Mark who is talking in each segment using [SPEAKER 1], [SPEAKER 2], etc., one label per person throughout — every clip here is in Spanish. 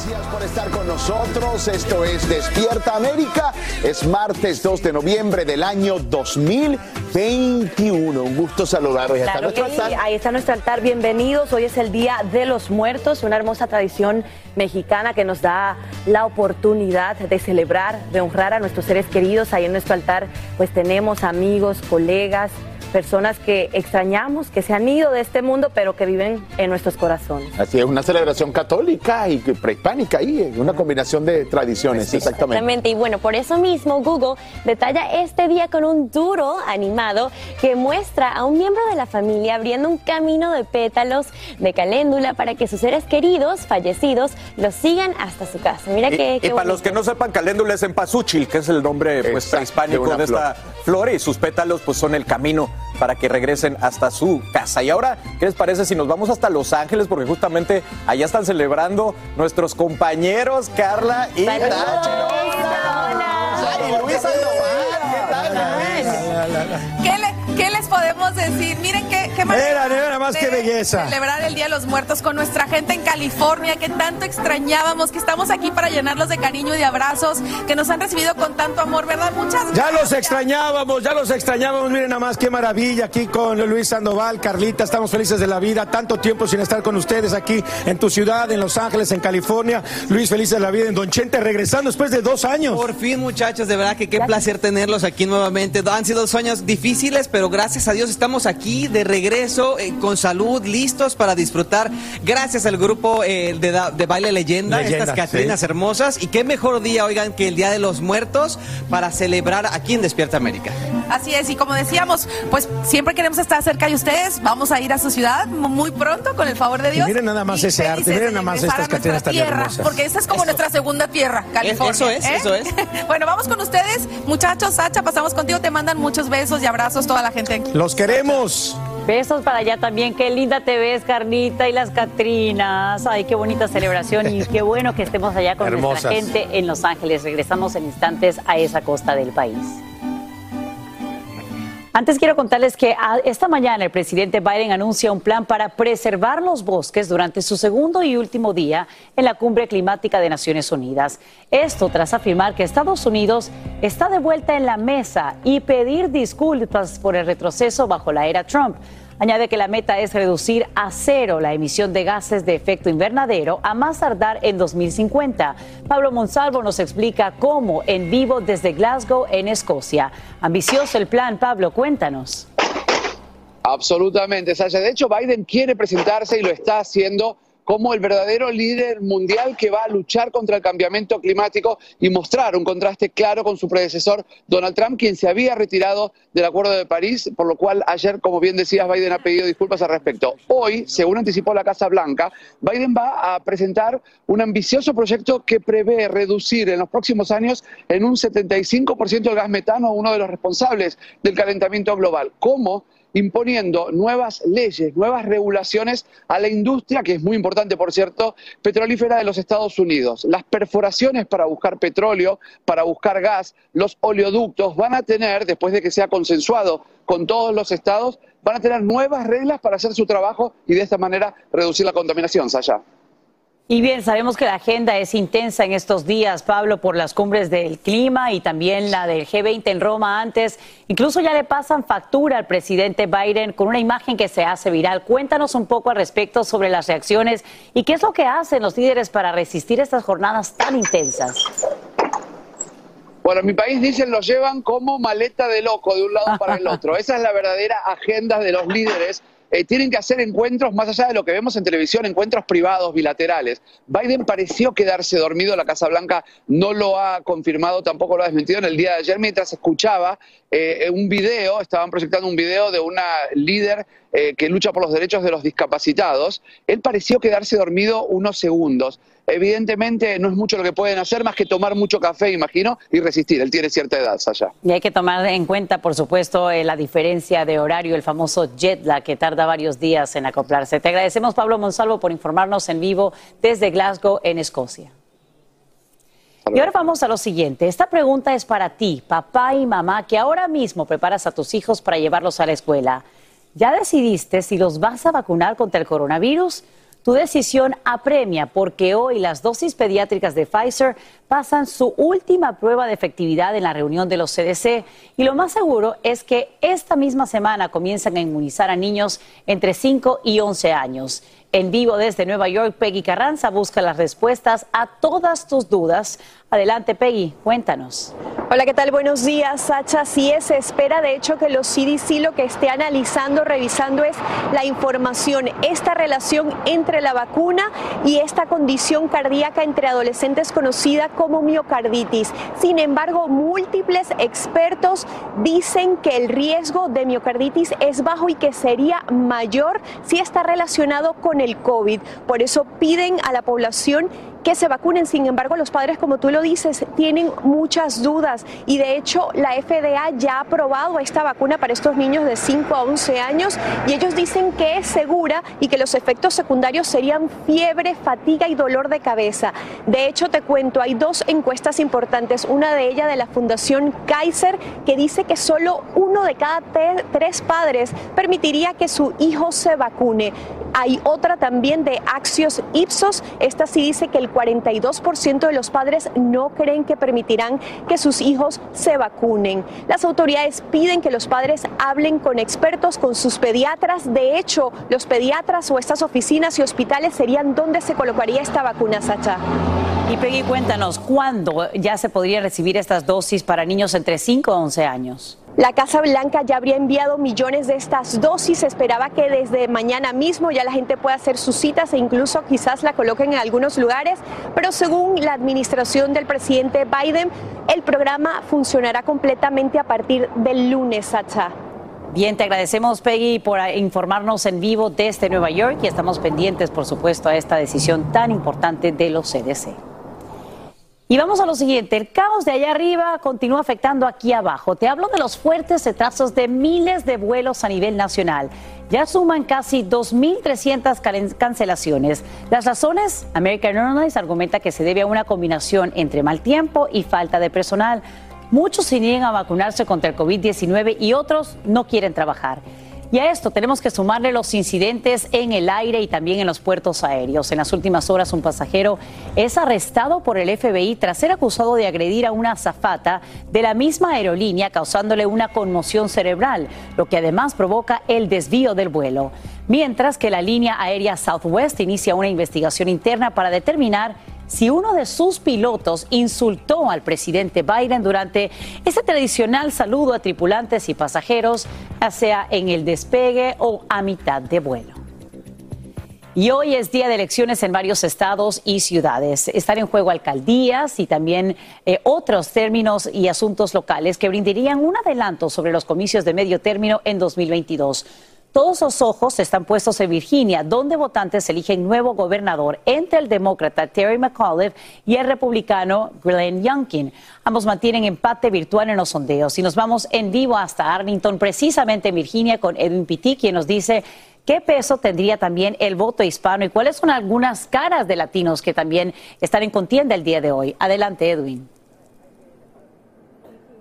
[SPEAKER 1] Gracias por estar con nosotros. Esto es Despierta América. Es martes 2 de noviembre del año 2021. Un gusto está
[SPEAKER 2] Claro
[SPEAKER 1] nuestro
[SPEAKER 2] sí, ahí está nuestro altar. Bienvenidos. Hoy es el Día de los Muertos, una hermosa tradición mexicana que nos da la oportunidad de celebrar, de honrar a nuestros seres queridos. Ahí en nuestro altar pues tenemos amigos, colegas, personas que extrañamos, que se han ido de este mundo, pero que viven en nuestros corazones.
[SPEAKER 1] Así es, una celebración católica y prehispánica ahí, una combinación de tradiciones, exactamente.
[SPEAKER 3] Exactamente, y bueno, por eso mismo Google detalla este día con un duro animado que muestra a un miembro de la familia abriendo un camino de pétalos de caléndula para que sus seres queridos, fallecidos, los sigan hasta su casa. Mira
[SPEAKER 4] Y,
[SPEAKER 3] que
[SPEAKER 4] y para los que no sepan, caléndula es empazúchil, que es el nombre pues, prehispánico
[SPEAKER 1] de
[SPEAKER 4] esta flor y sus pétalos pues son el camino para que regresen hasta su casa. Y ahora, ¿qué les parece si nos vamos hasta Los Ángeles? Porque justamente allá están celebrando nuestros compañeros Carla y Nacho.
[SPEAKER 3] hola.
[SPEAKER 4] Luis Sandoval, ¿qué tal, Luis?
[SPEAKER 5] ¿Qué, le- qué les podemos decir? Miren qué, qué manera
[SPEAKER 6] Mira, mira más
[SPEAKER 5] de
[SPEAKER 6] qué belleza.
[SPEAKER 5] Celebrar el Día de los Muertos con nuestra gente en California, que tanto extrañábamos, que estamos aquí para llenarlos de cariño y de abrazos, que nos han recibido con tanto amor, ¿verdad? Muchas
[SPEAKER 6] Ya
[SPEAKER 5] gracias.
[SPEAKER 6] los extrañábamos, ya los extrañábamos. Miren nada más qué maravilla aquí con Luis Sandoval, Carlita. Estamos felices de la vida. Tanto tiempo sin estar con ustedes aquí en tu ciudad, en Los Ángeles, en California. Luis, feliz de la vida en Don Chente, regresando después de dos años.
[SPEAKER 7] Por fin, muchachos, de verdad que qué placer tenerlos aquí nuevamente. Han sido dos años difíciles, pero gracias a Dios estamos aquí de regreso, eh, con salud, listos para disfrutar. Gracias al grupo eh, de, Baile Leyenda,
[SPEAKER 6] Leyenda,
[SPEAKER 7] estas Catrinas
[SPEAKER 6] sí.
[SPEAKER 7] hermosas. Y qué mejor día, oigan, que el Día de los Muertos para celebrar aquí en Despierta América.
[SPEAKER 5] Así es, y como decíamos, pues siempre queremos estar cerca de ustedes. Vamos a ir a su ciudad muy pronto, con el favor de Dios.
[SPEAKER 6] miren nada más
[SPEAKER 5] Y
[SPEAKER 6] ese arte, miren nada más estas Catrinas tan
[SPEAKER 5] tierra,
[SPEAKER 6] hermosas.
[SPEAKER 5] Porque esta es como nuestra segunda tierra, California.
[SPEAKER 7] eso es,
[SPEAKER 5] ¿eh?
[SPEAKER 7] eso es.
[SPEAKER 5] bueno, vamos con ustedes, muchachos. Sacha, pasamos contigo. Te mandan muchos besos y abrazos toda la gente aquí.
[SPEAKER 6] Los queremos.
[SPEAKER 8] Besos para allá también. Qué linda te ves, Carlita y las Catrinas. Ay, qué bonita celebración y qué bueno que estemos allá con nuestra gente en Los Ángeles. Regresamos en instantes a esa costa del país. Antes quiero contarles que esta mañana el presidente Biden anuncia un plan para preservar los bosques durante su segundo y último día en la cumbre climática de Naciones Unidas. Esto tras afirmar que Estados Unidos está de vuelta en la mesa y pedir disculpas por el retroceso bajo la era Trump. Añade que la meta es reducir a cero la emisión de gases de efecto invernadero a más tardar en 2050. Pablo Monsalvo nos explica cómo en vivo desde Glasgow, en Escocia. Ambicioso el plan, Pablo, cuéntanos.
[SPEAKER 9] Absolutamente, Sasha. De hecho, Biden quiere presentarse y lo está haciendo como el verdadero líder mundial que va a luchar contra el cambiamiento climático y mostrar un contraste claro con su predecesor Donald Trump, quien se había retirado del Acuerdo de París, por lo cual ayer, como bien decías, Biden ha pedido disculpas al respecto. Hoy, según anticipó la Casa Blanca, Biden va a presentar un ambicioso proyecto que prevé reducir en los próximos años en un 75% el gas metano, uno de los responsables del calentamiento global. ¿Cómo? Imponiendo nuevas leyes, nuevas regulaciones a la industria, que es muy importante, por cierto, petrolífera de los Estados Unidos. Las perforaciones para buscar petróleo, para buscar gas, los oleoductos van a tener, después de que sea consensuado con todos los estados, van a tener nuevas reglas para hacer su trabajo y de esta manera reducir la contaminación, Saya.
[SPEAKER 8] Y bien, sabemos que la agenda es intensa en estos días, Pablo, por las cumbres del clima y también la del G20 en Roma antes. Incluso ya le pasan factura al presidente Biden con una imagen que se hace viral. Cuéntanos un poco al respecto sobre las reacciones y qué es lo que hacen los líderes para resistir estas jornadas tan intensas.
[SPEAKER 9] Bueno, en mi país dicen lo llevan como maleta de loco de un lado para el otro. Esa es la verdadera agenda de los líderes eh, tienen que hacer encuentros más allá de lo que vemos en televisión, encuentros privados, bilaterales. Biden pareció quedarse dormido, la Casa Blanca no lo ha confirmado, tampoco lo ha desmentido en el día de ayer, mientras escuchaba eh, un video, estaban proyectando un video de una líder eh, que lucha por los derechos de los discapacitados, él pareció quedarse dormido unos segundos. Evidentemente no es mucho lo que pueden hacer más que tomar mucho café, imagino, y resistir. Él tiene cierta edad, allá.
[SPEAKER 8] Y hay que tomar en cuenta, por supuesto, eh, la diferencia de horario, el famoso jet lag que tarda varios días en acoplarse. Te agradecemos, Pablo Monsalvo, por informarnos en vivo desde Glasgow, en Escocia. Y ahora vamos a lo siguiente. Esta pregunta es para ti, papá y mamá, que ahora mismo preparas a tus hijos para llevarlos a la escuela. ¿Ya decidiste si los vas a vacunar contra el coronavirus? Tu decisión apremia porque hoy las dosis pediátricas de Pfizer pasan su última prueba de efectividad en la reunión de los CDC y lo más seguro es que esta misma semana comienzan a inmunizar a niños entre 5 y 11 años. En vivo desde Nueva York, Peggy Carranza busca las respuestas a todas tus dudas. Adelante, Peggy, cuéntanos.
[SPEAKER 10] Hola, ¿qué tal? Buenos días, Sacha. Sí, se espera, de hecho, que los CDC lo que esté analizando, revisando es la información, esta relación entre la vacuna y esta condición cardíaca entre adolescentes conocida como miocarditis. Sin embargo, múltiples expertos dicen que el riesgo de miocarditis es bajo y que sería mayor si está relacionado con el COVID. Por eso piden a la población que se vacunen. Sin embargo, los padres, como tú lo dices, tienen muchas dudas y de hecho la FDA ya ha aprobado esta vacuna para estos niños de 5 a 11 años y ellos dicen que es segura y que los efectos secundarios serían fiebre, fatiga y dolor de cabeza. De hecho, te cuento, hay dos encuestas importantes, una de ellas de la Fundación Kaiser que dice que solo uno de cada tres padres permitiría que su hijo se vacune. Hay otra también de Axios Ipsos, esta sí dice que el 42% de los padres no creen que permitirán que sus hijos se vacunen. Las autoridades piden que los padres hablen con expertos, con sus pediatras. De hecho, los pediatras o estas oficinas y hospitales serían donde se colocaría esta vacuna, Sacha.
[SPEAKER 8] Y Peggy, cuéntanos, ¿cuándo ya se podría recibir estas dosis para niños entre 5 a 11 años?
[SPEAKER 10] La Casa Blanca ya habría enviado millones de estas dosis. esperaba que desde mañana mismo ya la gente pueda hacer sus citas e incluso quizás la coloquen en algunos lugares. Pero según la administración del presidente Biden, el programa funcionará completamente a partir del lunes, Sacha.
[SPEAKER 8] Bien, te agradecemos, Peggy, por informarnos en vivo desde Nueva York y estamos pendientes, por supuesto, a esta decisión tan importante de los CDC. Y vamos a lo siguiente, el caos de allá arriba continúa afectando aquí abajo. Te hablo de los fuertes retrasos de miles de vuelos a nivel nacional. Ya suman casi 2.300 cancelaciones. Las razones, American Airlines argumenta que se debe a una combinación entre mal tiempo y falta de personal. Muchos se niegan a vacunarse contra el COVID-19 y otros no quieren trabajar. Y a esto tenemos que sumarle los incidentes en el aire y también en los puertos aéreos. En las últimas horas un pasajero es arrestado por el FBI tras ser acusado de agredir a una azafata de la misma aerolínea causándole una conmoción cerebral, lo que además provoca el desvío del vuelo. Mientras que la línea aérea Southwest inicia una investigación interna para determinar si uno de sus pilotos insultó al presidente Biden durante ese tradicional saludo a tripulantes y pasajeros, ya sea en el despegue o a mitad de vuelo. Y hoy es día de elecciones en varios estados y ciudades. Están en juego alcaldías y también eh, otros términos y asuntos locales que brindarían un adelanto sobre los comicios de medio término en 2022. Todos los ojos están puestos en Virginia, donde votantes eligen nuevo gobernador entre el demócrata Terry McAuliffe y el republicano Glenn Youngkin. Ambos mantienen empate virtual en los sondeos y nos vamos en vivo hasta Arlington, precisamente en Virginia, con Edwin Pitti, quien nos dice qué peso tendría también el voto hispano y cuáles son algunas caras de latinos que también están en contienda el día de hoy. Adelante, Edwin.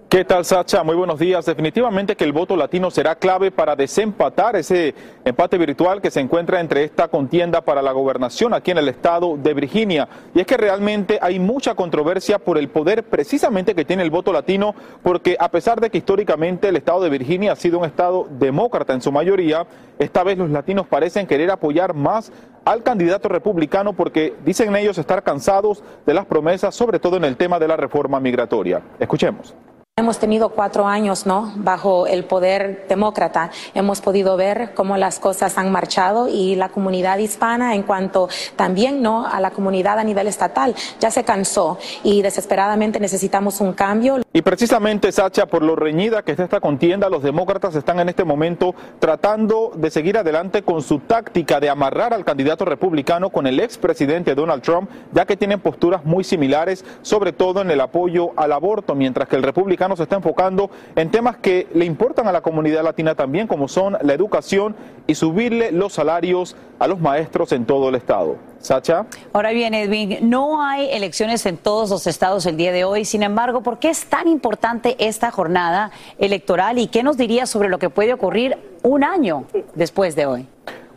[SPEAKER 11] ¿Qué tal, Sacha? Muy buenos días. Definitivamente que el voto latino será clave para desempatar ese empate virtual que se encuentra entre esta contienda para la gobernación aquí en el estado de Virginia. Y es que realmente hay mucha controversia por el poder precisamente que tiene el voto latino, porque a pesar de que históricamente el estado de Virginia ha sido un estado demócrata en su mayoría, esta vez los latinos parecen querer apoyar más al candidato republicano porque dicen ellos estar cansados de las promesas, sobre todo en el tema de la reforma migratoria. Escuchemos.
[SPEAKER 12] Hemos tenido cuatro años ¿no? bajo el poder demócrata. Hemos podido ver cómo las cosas han marchado y la comunidad hispana, en cuanto también ¿no? a la comunidad a nivel estatal, ya se cansó y desesperadamente necesitamos un cambio.
[SPEAKER 11] Y precisamente, Sacha, por lo reñida que está esta contienda, los demócratas están en este momento tratando de seguir adelante con su táctica de amarrar al candidato republicano con el expresidente Donald Trump, ya que tienen posturas muy similares, sobre todo en el apoyo al aborto, mientras que el republicano se está enfocando en temas que le importan a la comunidad latina también, como son la educación y subirle los salarios a los maestros en todo el estado. Sacha.
[SPEAKER 8] Ahora bien, Edwin, no hay elecciones en todos los estados el día de hoy. Sin embargo, ¿por qué es tan importante esta jornada electoral y qué nos diría sobre lo que puede ocurrir un año después de hoy?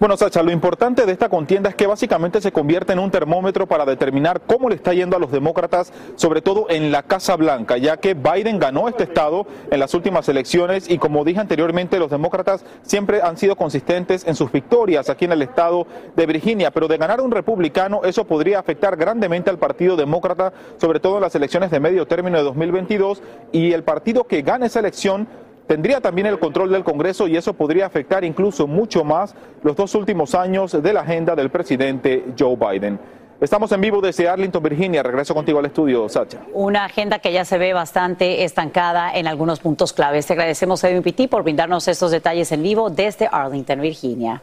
[SPEAKER 11] Bueno, Sacha, lo importante de esta contienda es que básicamente se convierte en un termómetro para determinar cómo le está yendo a los demócratas, sobre todo en la Casa Blanca, ya que Biden ganó este estado en las últimas elecciones y como dije anteriormente, los demócratas siempre han sido consistentes en sus victorias aquí en el estado de Virginia, pero de ganar un republicano eso podría afectar grandemente al Partido Demócrata, sobre todo en las elecciones de medio término de 2022 y el partido que gane esa elección tendría también el control del Congreso y eso podría afectar incluso mucho más los dos últimos años de la agenda del presidente Joe Biden. Estamos en vivo desde Arlington, Virginia. Regreso contigo al estudio, Sacha.
[SPEAKER 8] Una agenda que ya se ve bastante estancada en algunos puntos claves. Te agradecemos a MPT por brindarnos estos detalles en vivo desde Arlington, Virginia.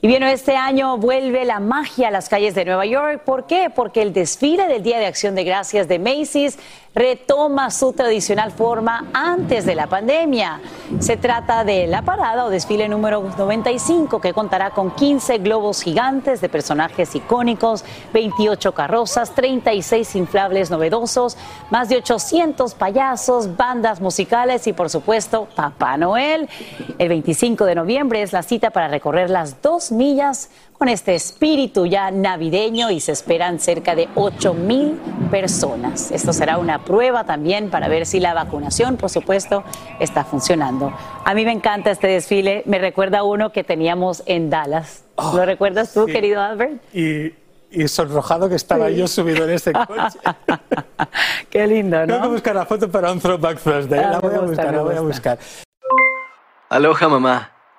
[SPEAKER 8] Y bien, este año vuelve la magia a las calles de Nueva York. ¿Por qué? Porque el desfile del Día de Acción de Gracias de Macy's retoma su tradicional forma antes de la pandemia. Se trata de la parada o desfile número 95 que contará con 15 globos gigantes de personajes icónicos, 28 carrozas, 36 inflables novedosos, más de 800 payasos, bandas musicales y por supuesto Papá Noel. El 25 de noviembre es la cita para recorrer las dos millas con este espíritu ya navideño y se esperan cerca de 8 mil personas. Esto será una prueba también para ver si la vacunación, por supuesto, está funcionando. A mí me encanta este desfile, me recuerda a uno que teníamos en Dallas. ¿Lo recuerdas tú, querido Albert?
[SPEAKER 13] Y, y sonrojado que estaba yo subido en este coche.
[SPEAKER 8] Qué lindo, ¿no?
[SPEAKER 13] Tengo que buscar la foto para un Throwback Thursday.
[SPEAKER 8] Ah,
[SPEAKER 13] la voy
[SPEAKER 8] me
[SPEAKER 13] a
[SPEAKER 8] gusta,
[SPEAKER 13] buscar, la voy a
[SPEAKER 8] gusta.
[SPEAKER 13] buscar.
[SPEAKER 14] Aloha mamá,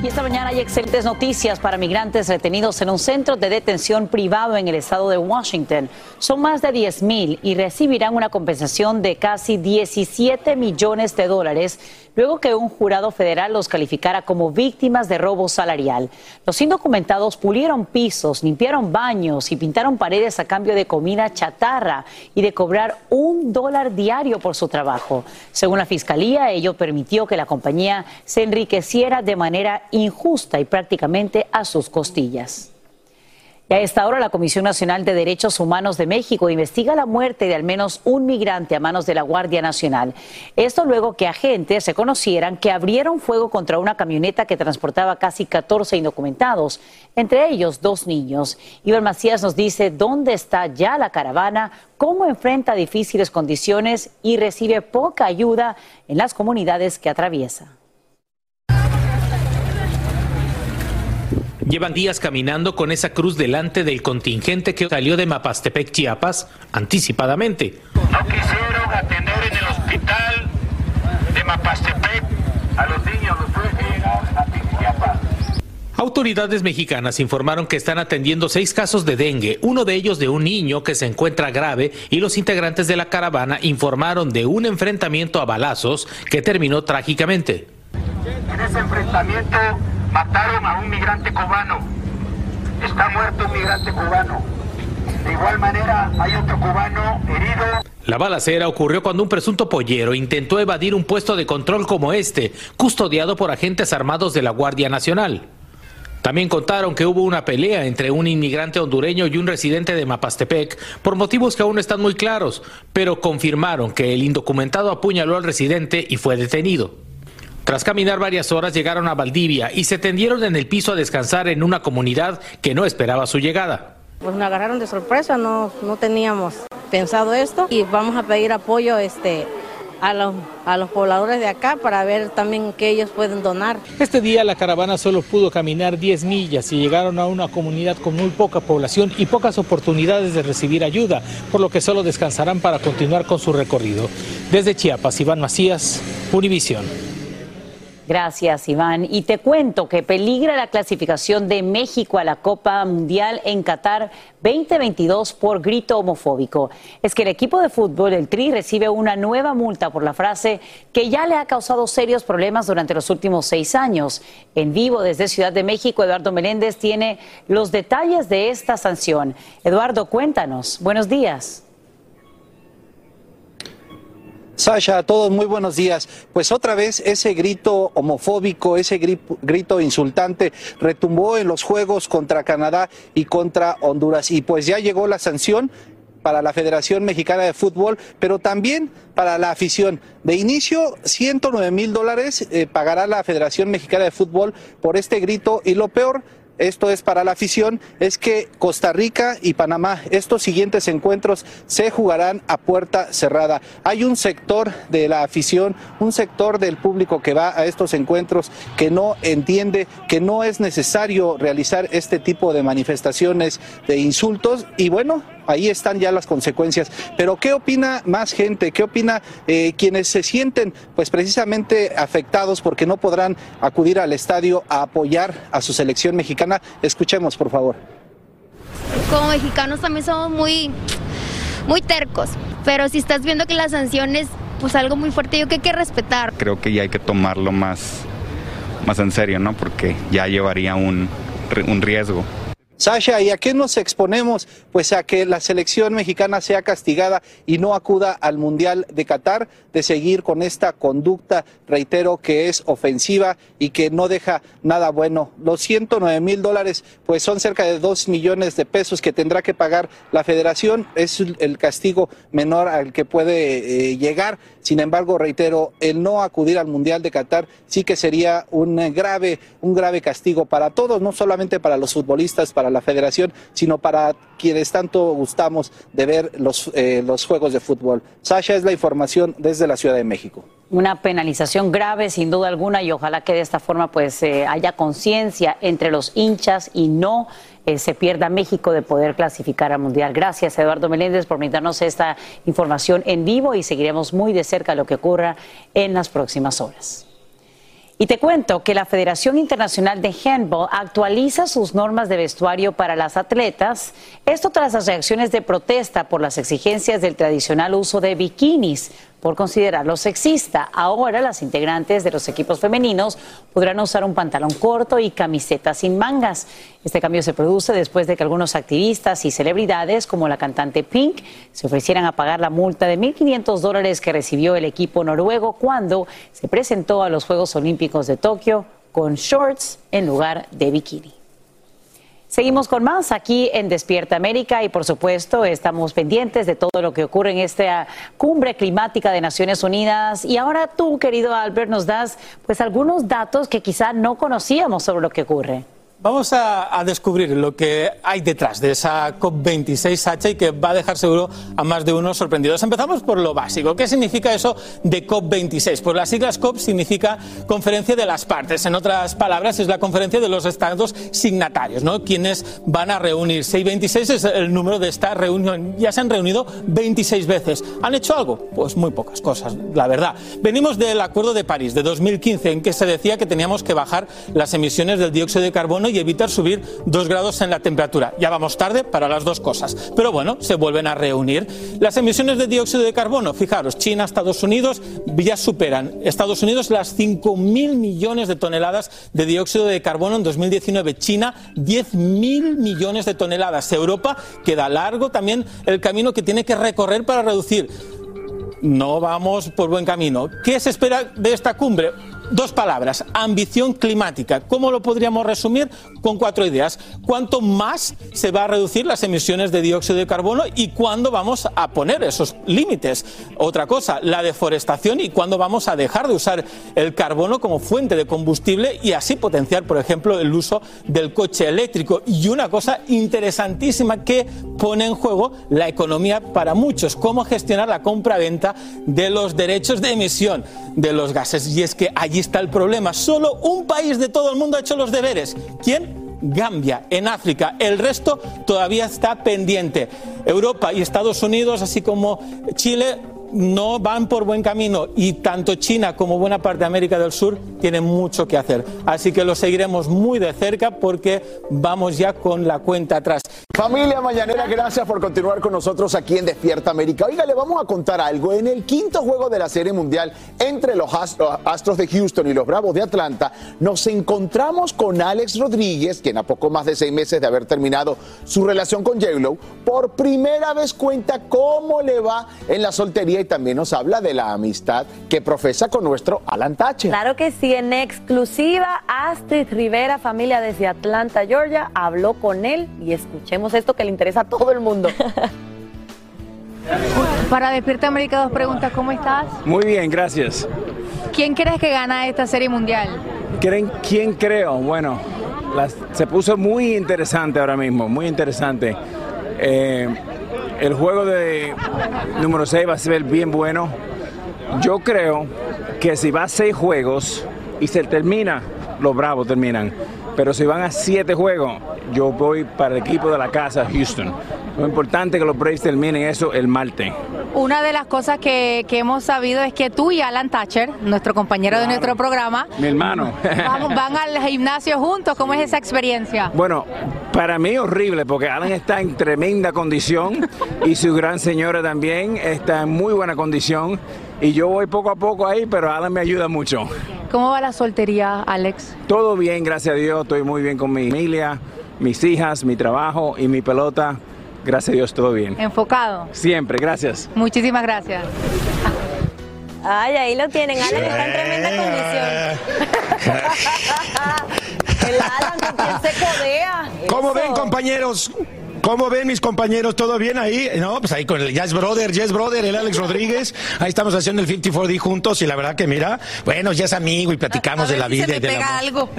[SPEAKER 8] Y esta mañana hay excelentes noticias para migrantes retenidos en un centro de detención privado en el estado de Washington. Son más de 10 mil y recibirán una compensación de casi 17 millones de dólares luego que un jurado federal los calificara como víctimas de robo salarial. Los indocumentados pulieron pisos, limpiaron baños y pintaron paredes a cambio de comida chatarra y de cobrar un dólar diario por su trabajo. Según la fiscalía, ello permitió que la compañía se enriqueciera de manera injusta y prácticamente a sus costillas. Y a esta hora la Comisión Nacional de Derechos Humanos de México investiga la muerte de al menos un migrante a manos de la Guardia Nacional. Esto luego que agentes se conocieran que abrieron fuego contra una camioneta que transportaba casi 14 indocumentados, entre ellos dos niños. Iván Macías nos dice dónde está ya la caravana, cómo enfrenta difíciles condiciones y recibe poca ayuda en las comunidades que atraviesa.
[SPEAKER 15] Llevan días caminando con esa cruz delante del contingente que salió de Mapastepec, Chiapas, anticipadamente.
[SPEAKER 16] No quisieron atender en el hospital de Mapastepec a los niños, los a Chiapas.
[SPEAKER 15] Autoridades mexicanas informaron que están atendiendo seis casos de dengue, uno de ellos de un niño que se encuentra grave y los integrantes de la caravana informaron de un enfrentamiento a balazos que terminó trágicamente.
[SPEAKER 16] En ese enfrentamiento mataron a un migrante cubano. Está muerto un migrante cubano. De igual manera, hay otro cubano herido.
[SPEAKER 15] La balacera ocurrió cuando un presunto pollero intentó evadir un puesto de control como este, custodiado por agentes armados de la Guardia Nacional. También contaron que hubo una pelea entre un inmigrante hondureño y un residente de Mapastepec por motivos que aún no están muy claros, pero confirmaron que el indocumentado apuñaló al residente y fue detenido. Tras caminar varias horas llegaron a Valdivia y se tendieron en el piso a descansar en una comunidad que no esperaba su llegada.
[SPEAKER 17] Pues me agarraron de sorpresa, no, no teníamos pensado esto y vamos a pedir apoyo este, a, los, a los pobladores de acá para ver también qué ellos pueden donar.
[SPEAKER 15] Este día la caravana solo pudo caminar 10 millas y llegaron a una comunidad con muy poca población y pocas oportunidades de recibir ayuda, por lo que solo descansarán para continuar con su recorrido. Desde Chiapas, Iván Macías, Univisión.
[SPEAKER 8] Gracias, Iván. Y te cuento que peligra la clasificación de México a la Copa Mundial en Qatar 2022 por grito homofóbico. Es que el equipo de fútbol, el Tri, recibe una nueva multa por la frase que ya le ha causado serios problemas durante los últimos seis años. En vivo desde Ciudad de México, Eduardo Meléndez tiene los detalles de esta sanción. Eduardo, cuéntanos. Buenos días.
[SPEAKER 18] Sasha, a todos muy buenos días. Pues otra vez ese grito homofóbico, ese grito insultante retumbó en los Juegos contra Canadá y contra Honduras. Y pues ya llegó la sanción para la Federación Mexicana de Fútbol, pero también para la afición. De inicio, 109 mil dólares eh, pagará la Federación Mexicana de Fútbol por este grito y lo peor esto es para la afición, es que Costa Rica y Panamá, estos siguientes encuentros se jugarán a puerta cerrada. Hay un sector de la afición, un sector del público que va a estos encuentros que no entiende que no es necesario realizar este tipo de manifestaciones de insultos y bueno, ahí están ya las consecuencias. Pero ¿qué opina más gente? ¿Qué opina eh, quienes se sienten pues precisamente afectados porque no podrán acudir al estadio a apoyar a su selección mexicana? Escuchemos, por favor.
[SPEAKER 19] Como mexicanos también somos muy, muy tercos, pero si estás viendo que la sanción es pues algo muy fuerte, yo que hay que respetar.
[SPEAKER 20] Creo que ya hay que tomarlo más, más en serio, ¿no? Porque ya llevaría un, un riesgo.
[SPEAKER 18] Sasha, ¿y a qué nos exponemos? Pues a que la selección mexicana sea castigada y no acuda al Mundial de Qatar, de seguir con esta conducta, reitero, que es ofensiva y que no deja nada bueno. Los 109 mil dólares, pues son cerca de 2 millones de pesos que tendrá que pagar la federación. Es el castigo menor al que puede eh, llegar. Sin embargo, reitero, el no acudir al Mundial de Qatar sí que sería un grave, un grave castigo para todos, no solamente para los futbolistas, para la federación, sino para quienes tanto gustamos de ver los, eh, los juegos de fútbol. Sasha es la información desde la Ciudad de México.
[SPEAKER 8] Una penalización grave, sin duda alguna, y ojalá que de esta forma pues eh, haya conciencia entre los hinchas y no eh, se pierda México de poder clasificar al Mundial. Gracias, Eduardo Meléndez, por brindarnos esta información en vivo y seguiremos muy de cerca lo que ocurra en las próximas horas. Y te cuento que la Federación Internacional de Handball actualiza sus normas de vestuario para las atletas, esto tras las reacciones de protesta por las exigencias del tradicional uso de bikinis por considerarlo sexista. Ahora las integrantes de los equipos femeninos podrán usar un pantalón corto y camiseta sin mangas. Este cambio se produce después de que algunos activistas y celebridades, como la cantante Pink, se ofrecieran a pagar la multa de 1.500 dólares que recibió el equipo noruego cuando se presentó a los Juegos Olímpicos de Tokio con shorts en lugar de bikini. Seguimos con más aquí en Despierta América y por supuesto estamos pendientes de todo lo que ocurre en esta cumbre climática de Naciones Unidas. Y ahora tú, querido Albert, nos das pues algunos datos que quizá no conocíamos sobre lo que ocurre.
[SPEAKER 13] Vamos a, descubrir lo que hay detrás de esa COP26, H y que va a dejar seguro a más de uno sorprendidos. Empezamos por lo básico. ¿Qué significa eso de COP26? Pues las siglas COP significa Conferencia de las Partes. En otras palabras, es la conferencia de los estados signatarios, ¿no? Quienes van a reunirse. Y 26 es el número de esta reunión. Ya se han reunido 26 veces. ¿Han hecho algo? Pues muy pocas cosas, la verdad. Venimos del Acuerdo de París de 2015, en que se decía que teníamos que bajar las emisiones del dióxido de carbono y evitar subir dos grados en la temperatura. Ya vamos tarde para las dos cosas, pero bueno, se vuelven a reunir. Las emisiones de dióxido de carbono, fijaros, China, Estados Unidos ya superan Estados Unidos las 5.000 millones de toneladas de dióxido de carbono en 2019. China, 10.000 millones de toneladas. Europa queda largo también el camino que tiene que recorrer para reducir. No vamos por buen camino. ¿Qué se espera de esta cumbre? Dos palabras, ambición climática. ¿Cómo lo podríamos resumir? Con cuatro ideas. ¿Cuánto más se va a reducir las emisiones de dióxido de carbono y cuándo vamos a poner esos límites? Otra cosa, la deforestación y cuándo vamos a dejar de usar el carbono como fuente de combustible y así potenciar, por ejemplo, el uso del coche eléctrico. Y una cosa interesantísima que pone en juego la economía para muchos, cómo gestionar la compra-venta de los derechos de emisión de los gases. Y es que allí está el problema. Solo un país de todo el mundo ha hecho los deberes. ¿Quién? Gambia, en África. El resto todavía está pendiente. Europa y Estados Unidos, así como Chile, no van por buen camino y tanto China como buena parte de América del Sur tienen mucho que hacer. Así que lo seguiremos muy de cerca porque vamos ya con la cuenta atrás.
[SPEAKER 21] Familia Mañanera, gracias por continuar con nosotros aquí en Despierta América. Oiga, le vamos a contar algo. En el quinto juego de la Serie Mundial entre los Astros de Houston y los Bravos de Atlanta, nos encontramos con Alex Rodríguez, quien a poco más de seis meses de haber terminado su relación con j por primera vez cuenta cómo le va en la soltería y también nos habla de la amistad que profesa con nuestro Alan Thatcher.
[SPEAKER 22] Claro que sí, en exclusiva, Astrid Rivera, familia desde Atlanta, Georgia, habló con él y escuchemos esto que le interesa a todo el mundo.
[SPEAKER 23] Para Despierta América, dos preguntas. ¿Cómo estás?
[SPEAKER 24] Muy bien, gracias.
[SPEAKER 23] ¿Quién crees que gana esta serie mundial?
[SPEAKER 24] ¿Quién, quién creo? Bueno, se puso muy interesante ahora mismo, muy interesante. Eh, el juego de número 6 va a ser bien bueno. Yo creo que si va a 6 juegos y se termina, los Bravos terminan. Pero si van a 7 juegos, yo voy para el equipo de la casa, Houston. Lo importante es que los Braves terminen eso el martes.
[SPEAKER 23] Una de las cosas que, hemos sabido es que tú y Alan Thatcher, nuestro compañero de nuestro programa,
[SPEAKER 24] mi hermano,
[SPEAKER 23] van, al gimnasio juntos. ¿Cómo es esa experiencia?
[SPEAKER 24] Bueno, para mí horrible porque Alan está en tremenda condición y su gran señora también está en muy buena condición y yo voy poco a poco ahí, pero Alan me ayuda mucho.
[SPEAKER 23] ¿Cómo va la soltería, Alex?
[SPEAKER 24] Todo bien, gracias a Dios, estoy muy bien con mi familia mis hijas, mi trabajo y mi pelota. Gracias a Dios, todo bien.
[SPEAKER 25] Enfocado.
[SPEAKER 24] Siempre, gracias.
[SPEAKER 25] Muchísimas gracias.
[SPEAKER 3] Ay, ahí lo tienen. Alan está en tremenda condición. El Alan quien se codea.
[SPEAKER 6] ¿Cómo
[SPEAKER 3] Eso.
[SPEAKER 6] ven, compañeros? ¿Cómo ven mis compañeros? ¿Todo bien ahí? No, pues ahí con el Jazz Brother, Jazz Brother, el Alex Rodríguez. Ahí estamos haciendo el 54D juntos y la verdad que mira, bueno, ya es amigo y platicamos de la vida y del amor.
[SPEAKER 5] algo.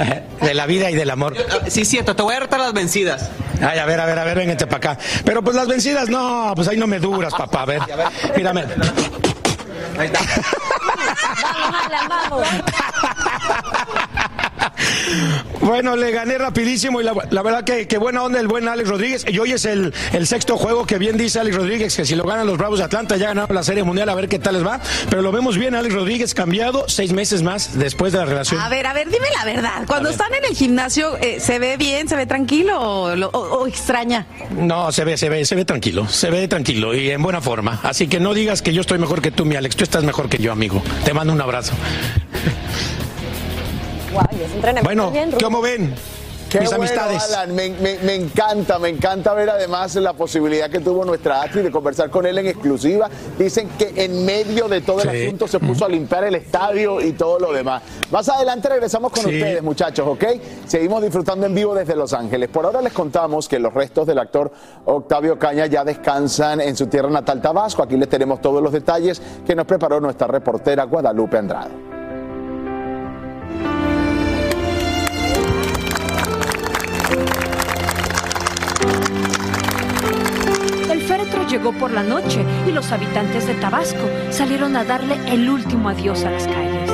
[SPEAKER 6] De la vida y del amor.
[SPEAKER 5] Sí, cierto, te voy a retar las vencidas.
[SPEAKER 6] Ay, a ver, a ver, a ver, véngate para acá. Pero pues las vencidas, no, pues ahí no me duras, papá. A ver, mírame.
[SPEAKER 5] Ahí está.
[SPEAKER 3] Vamos, vamos.
[SPEAKER 6] Bueno, le gané rapidísimo y la, la verdad que, que buena onda el buen Alex Rodríguez. Y hoy es el, el sexto juego que bien dice Alex Rodríguez, que si lo ganan los Bravos de Atlanta ya ganaron la Serie Mundial, a ver qué tal les va. Pero lo vemos bien, Alex Rodríguez cambiado seis meses más después de la relación.
[SPEAKER 5] A ver, a ver, dime la verdad. Cuando están en el gimnasio, eh, ¿se ve bien, se ve tranquilo o, lo- o- o extraña?
[SPEAKER 6] No, se ve, se ve, se ve tranquilo, se ve tranquilo y en buena forma. Así que no digas que yo estoy mejor que tú, mi Alex. Tú estás mejor que yo, amigo. Te mando un abrazo.
[SPEAKER 3] Y entrenamiento
[SPEAKER 6] Bueno,
[SPEAKER 3] bien.
[SPEAKER 6] ¿cómo ven?
[SPEAKER 1] Qué
[SPEAKER 6] Mis
[SPEAKER 1] bueno,
[SPEAKER 6] amistades.
[SPEAKER 1] Alan. Me, me- me encanta, me encanta ver además la posibilidad que tuvo nuestra Astrid de conversar con él en exclusiva. Dicen que en medio de todo el
[SPEAKER 6] Sí.
[SPEAKER 1] asunto se puso a limpiar el estadio y todo lo demás. Más adelante regresamos con
[SPEAKER 6] Sí.
[SPEAKER 1] ustedes, muchachos, ¿ok? Seguimos disfrutando en vivo desde Los Ángeles. Por ahora les contamos que los restos del actor Octavio Caña ya descansan en su tierra natal Tabasco. Aquí les tenemos todos los detalles que nos preparó nuestra reportera Guadalupe Andrade.
[SPEAKER 26] Llegó por la noche y los habitantes de Tabasco salieron a darle el último adiós a las calles.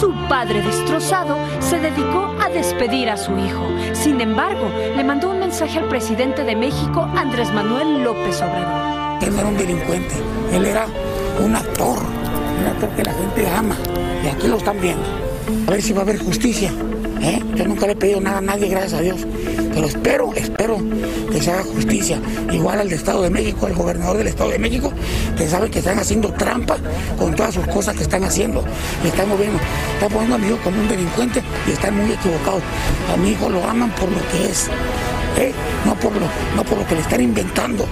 [SPEAKER 26] Su padre destrozado se dedicó a despedir a su hijo. Sin embargo, le mandó un mensaje al presidente de México, Andrés Manuel López Obrador.
[SPEAKER 27] Él no era un delincuente, él era un actor, un actor que la gente ama. Y aquí lo están viendo. A ver si va a haber justicia. ¿Eh? Yo nunca le he pedido nada a nadie, gracias a Dios. Pero espero, espero que se haga justicia. Igual al Estado de México, al gobernador del Estado de México, que saben que están haciendo trampa con todas sus cosas que están haciendo. Y están moviendo, están poniendo a mi hijo como un delincuente y están muy equivocados. A mi hijo lo aman por lo que es, ¿eh? no, por lo, no por lo que le están inventando.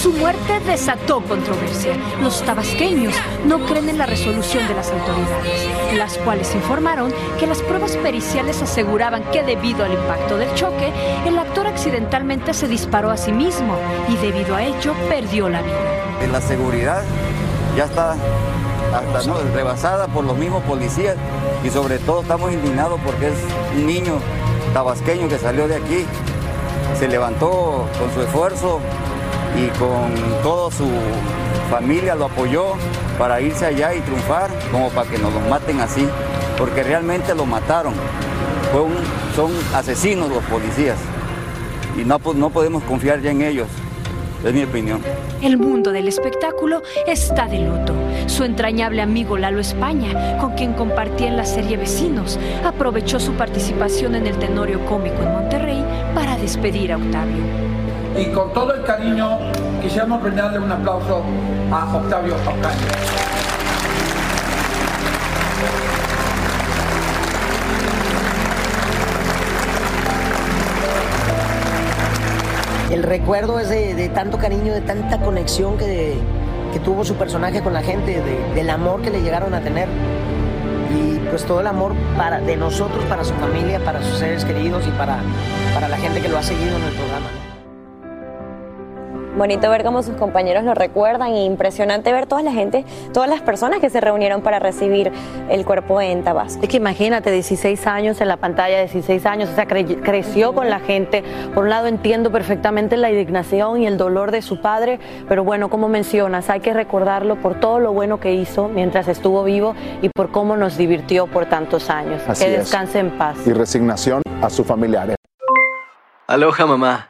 [SPEAKER 26] Su muerte desató controversia. Los tabasqueños no creen en la resolución de las autoridades, las cuales informaron que las pruebas periciales aseguraban que debido al impacto del choque, el actor accidentalmente se disparó a sí mismo y debido a ello perdió la vida.
[SPEAKER 28] La seguridad ya está hasta ¿no? rebasada por los mismos policías y sobre todo estamos indignados porque es un niño tabasqueño que salió de aquí, se levantó con su esfuerzo y con toda su familia lo apoyó para irse allá y triunfar, como para que nos lo maten así, porque realmente lo mataron. Son asesinos los policías y no, no podemos confiar ya en ellos, es mi opinión.
[SPEAKER 26] El mundo del espectáculo está de luto. Su entrañable amigo Lalo España, con quien compartía en la serie Vecinos, aprovechó su participación en el Tenorio Cómico en Monterrey para despedir a Octavio.
[SPEAKER 29] Y con todo el cariño quisiéramos brindarle un aplauso a Octavio Ocaña.
[SPEAKER 30] El recuerdo es de, tanto cariño, de tanta conexión que, tuvo su personaje con la gente, de- del amor que le llegaron a tener. Y pues todo el amor de nosotros, para su familia, para sus seres queridos y para la gente que lo ha seguido en el programa.
[SPEAKER 3] Bonito ver cómo sus compañeros lo recuerdan y impresionante ver toda la gente, todas las personas que se reunieron para recibir el cuerpo en Tabasco.
[SPEAKER 31] Es que imagínate, 16 años en la pantalla, 16 años, o sea, cre- creció con la gente. Por un lado entiendo perfectamente la indignación y el dolor de su padre, pero bueno, como mencionas, hay que recordarlo por todo lo bueno que hizo mientras estuvo vivo y por cómo nos divirtió por tantos años.
[SPEAKER 1] Así
[SPEAKER 31] que
[SPEAKER 1] es.
[SPEAKER 31] descanse en paz.
[SPEAKER 1] Y resignación a sus familiares.
[SPEAKER 14] Aloha mamá,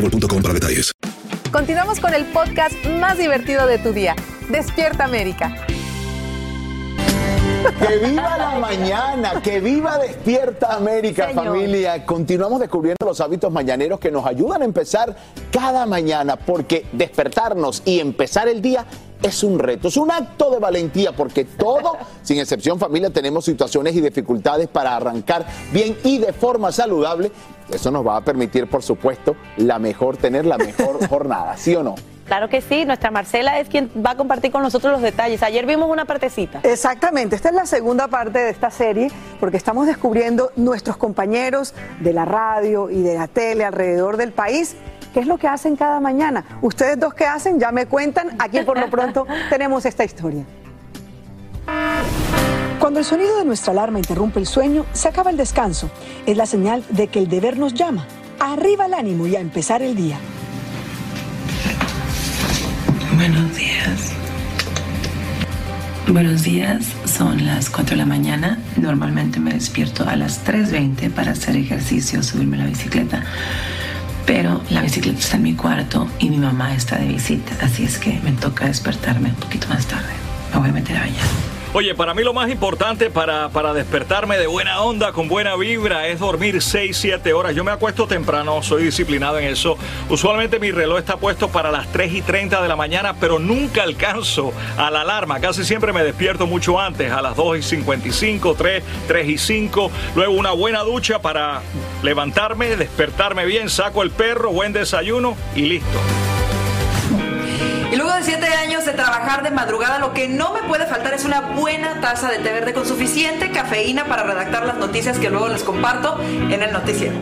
[SPEAKER 32] boostmobile.com para detalles.
[SPEAKER 33] Continuamos con el podcast más divertido de tu día. Despierta América.
[SPEAKER 1] Que viva la mañana, que viva Despierta América,
[SPEAKER 33] Señor.
[SPEAKER 1] familia. Continuamos descubriendo los hábitos mañaneros que nos ayudan a empezar cada mañana, porque despertarnos y empezar el día es un reto, es un acto de valentía, porque todo, sin excepción familia, tenemos situaciones y dificultades para arrancar bien y de forma saludable. Eso nos va a permitir, por supuesto, la mejor, tener la mejor jornada, ¿sí o no?
[SPEAKER 2] Claro que sí, nuestra Marcela es quien va a compartir con nosotros los detalles. Ayer vimos una partecita.
[SPEAKER 34] Exactamente, esta es la segunda parte de esta serie porque estamos descubriendo nuestros compañeros de la radio y de la tele alrededor del país. ¿Qué es lo que hacen cada mañana? Ustedes dos qué hacen, ya me cuentan. Aquí por lo pronto tenemos esta historia. Cuando el sonido de nuestra alarma interrumpe el sueño, se acaba el descanso. Es la señal de que el deber nos llama. Arriba el ánimo y a empezar el día.
[SPEAKER 35] Buenos días. Buenos días, son las 4 de la mañana. Normalmente me despierto a las 3.20 para hacer ejercicio, subirme a la bicicleta. Pero la bicicleta está en mi cuarto y mi mamá está de visita, así es que me toca despertarme un poquito más tarde. Me voy a meter a bañar.
[SPEAKER 36] Oye, para mí lo más importante para, para despertarme de buena onda, con buena vibra, es dormir 6, 7 horas. Yo me acuesto temprano, soy disciplinado en eso. Usualmente mi reloj está puesto para las 3 y 30 de la mañana, pero nunca alcanzo a la alarma. Casi siempre me despierto mucho antes, a las 2 y 55, 3, 3 y 5. Luego una buena ducha para levantarme, despertarme bien, saco el perro, buen desayuno y listo.
[SPEAKER 33] Y luego de siete años de trabajar de madrugada, lo que no me puede faltar es una buena taza de té verde con suficiente cafeína para redactar las noticias que luego les comparto en el noticiero.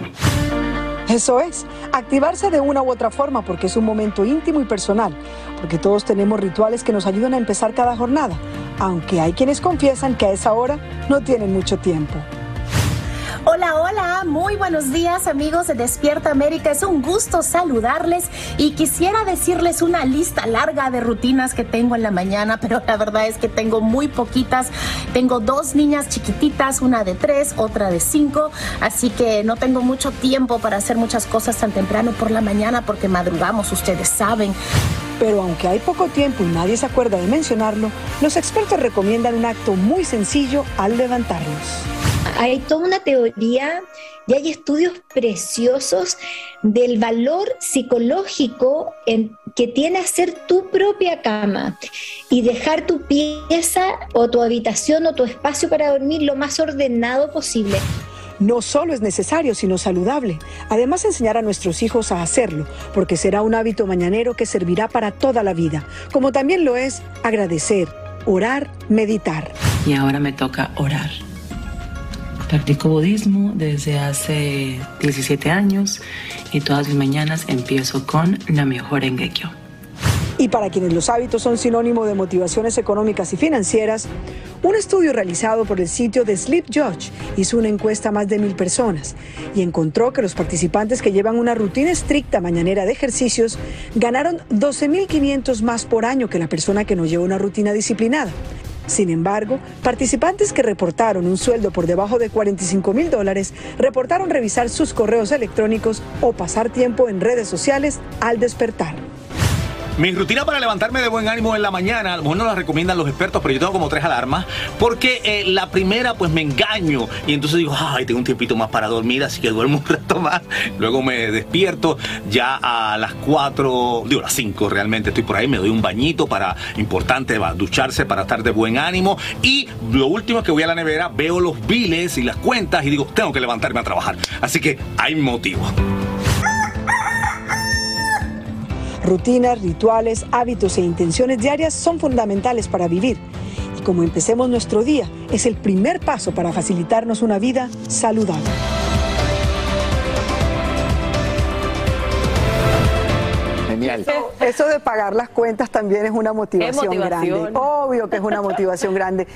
[SPEAKER 34] Eso es, activarse de una u otra forma porque es un momento íntimo y personal, porque todos tenemos rituales que nos ayudan a empezar cada jornada, aunque hay quienes confiesan que a esa hora no tienen mucho tiempo.
[SPEAKER 37] Hola, hola, muy buenos días amigos de Despierta América. Es un gusto saludarles y quisiera decirles una lista larga de rutinas que tengo en la mañana, pero la verdad es que tengo muy poquitas. Tengo dos niñas chiquititas, una de tres, otra de cinco, así que no tengo mucho tiempo para hacer muchas cosas tan temprano por la mañana porque madrugamos, ustedes saben.
[SPEAKER 34] Pero aunque hay poco tiempo y nadie se acuerda de mencionarlo, los expertos recomiendan un acto muy sencillo al levantarnos.
[SPEAKER 38] Hay toda una teoría y hay estudios preciosos del valor psicológico en- que tiene hacer tu propia cama y dejar tu pieza o tu habitación o tu espacio para dormir lo más ordenado posible.
[SPEAKER 34] No solo es necesario, sino saludable. Además, enseñar a nuestros hijos a hacerlo, porque será un hábito mañanero que servirá para toda la vida, como también lo es agradecer, orar, meditar.
[SPEAKER 35] Y ahora me toca orar. Practico budismo desde hace 17 años y todas mis mañanas empiezo con Namyoho Renge Kyo.
[SPEAKER 34] Y para quienes los hábitos son sinónimo de motivaciones económicas y financieras, un estudio realizado por el sitio de Sleep Judge hizo una encuesta a más de mil personas y encontró que los participantes que llevan una rutina estricta mañanera de ejercicios ganaron 12.500 más por año que la persona que no lleva una rutina disciplinada. Sin embargo, participantes que reportaron un sueldo por debajo de 45 mil dólares reportaron revisar sus correos electrónicos o pasar tiempo en redes sociales al despertar.
[SPEAKER 27] Mi rutina para levantarme de buen ánimo en la mañana, a no la recomiendan los expertos, pero yo tengo como tres alarmas, porque eh, la primera pues me engaño. Y entonces digo, ay, tengo un tiempito más para dormir, así que duermo un rato más, luego me despierto ya a las cuatro, digo, a las cinco realmente estoy por ahí, me doy un bañito para, importante, va, ducharse para estar de buen ánimo. Y lo último es que voy a la nevera, veo los biles y las cuentas y digo, tengo que levantarme a trabajar, así que hay motivo.
[SPEAKER 34] Rutinas, rituales, hábitos e intenciones diarias son fundamentales para vivir. Y como empecemos nuestro día, es el primer paso para facilitarnos una vida saludable.
[SPEAKER 1] Genial.
[SPEAKER 34] Eso de pagar las cuentas también es una motivación,
[SPEAKER 2] motivación.
[SPEAKER 34] grande. Obvio que es una motivación grande.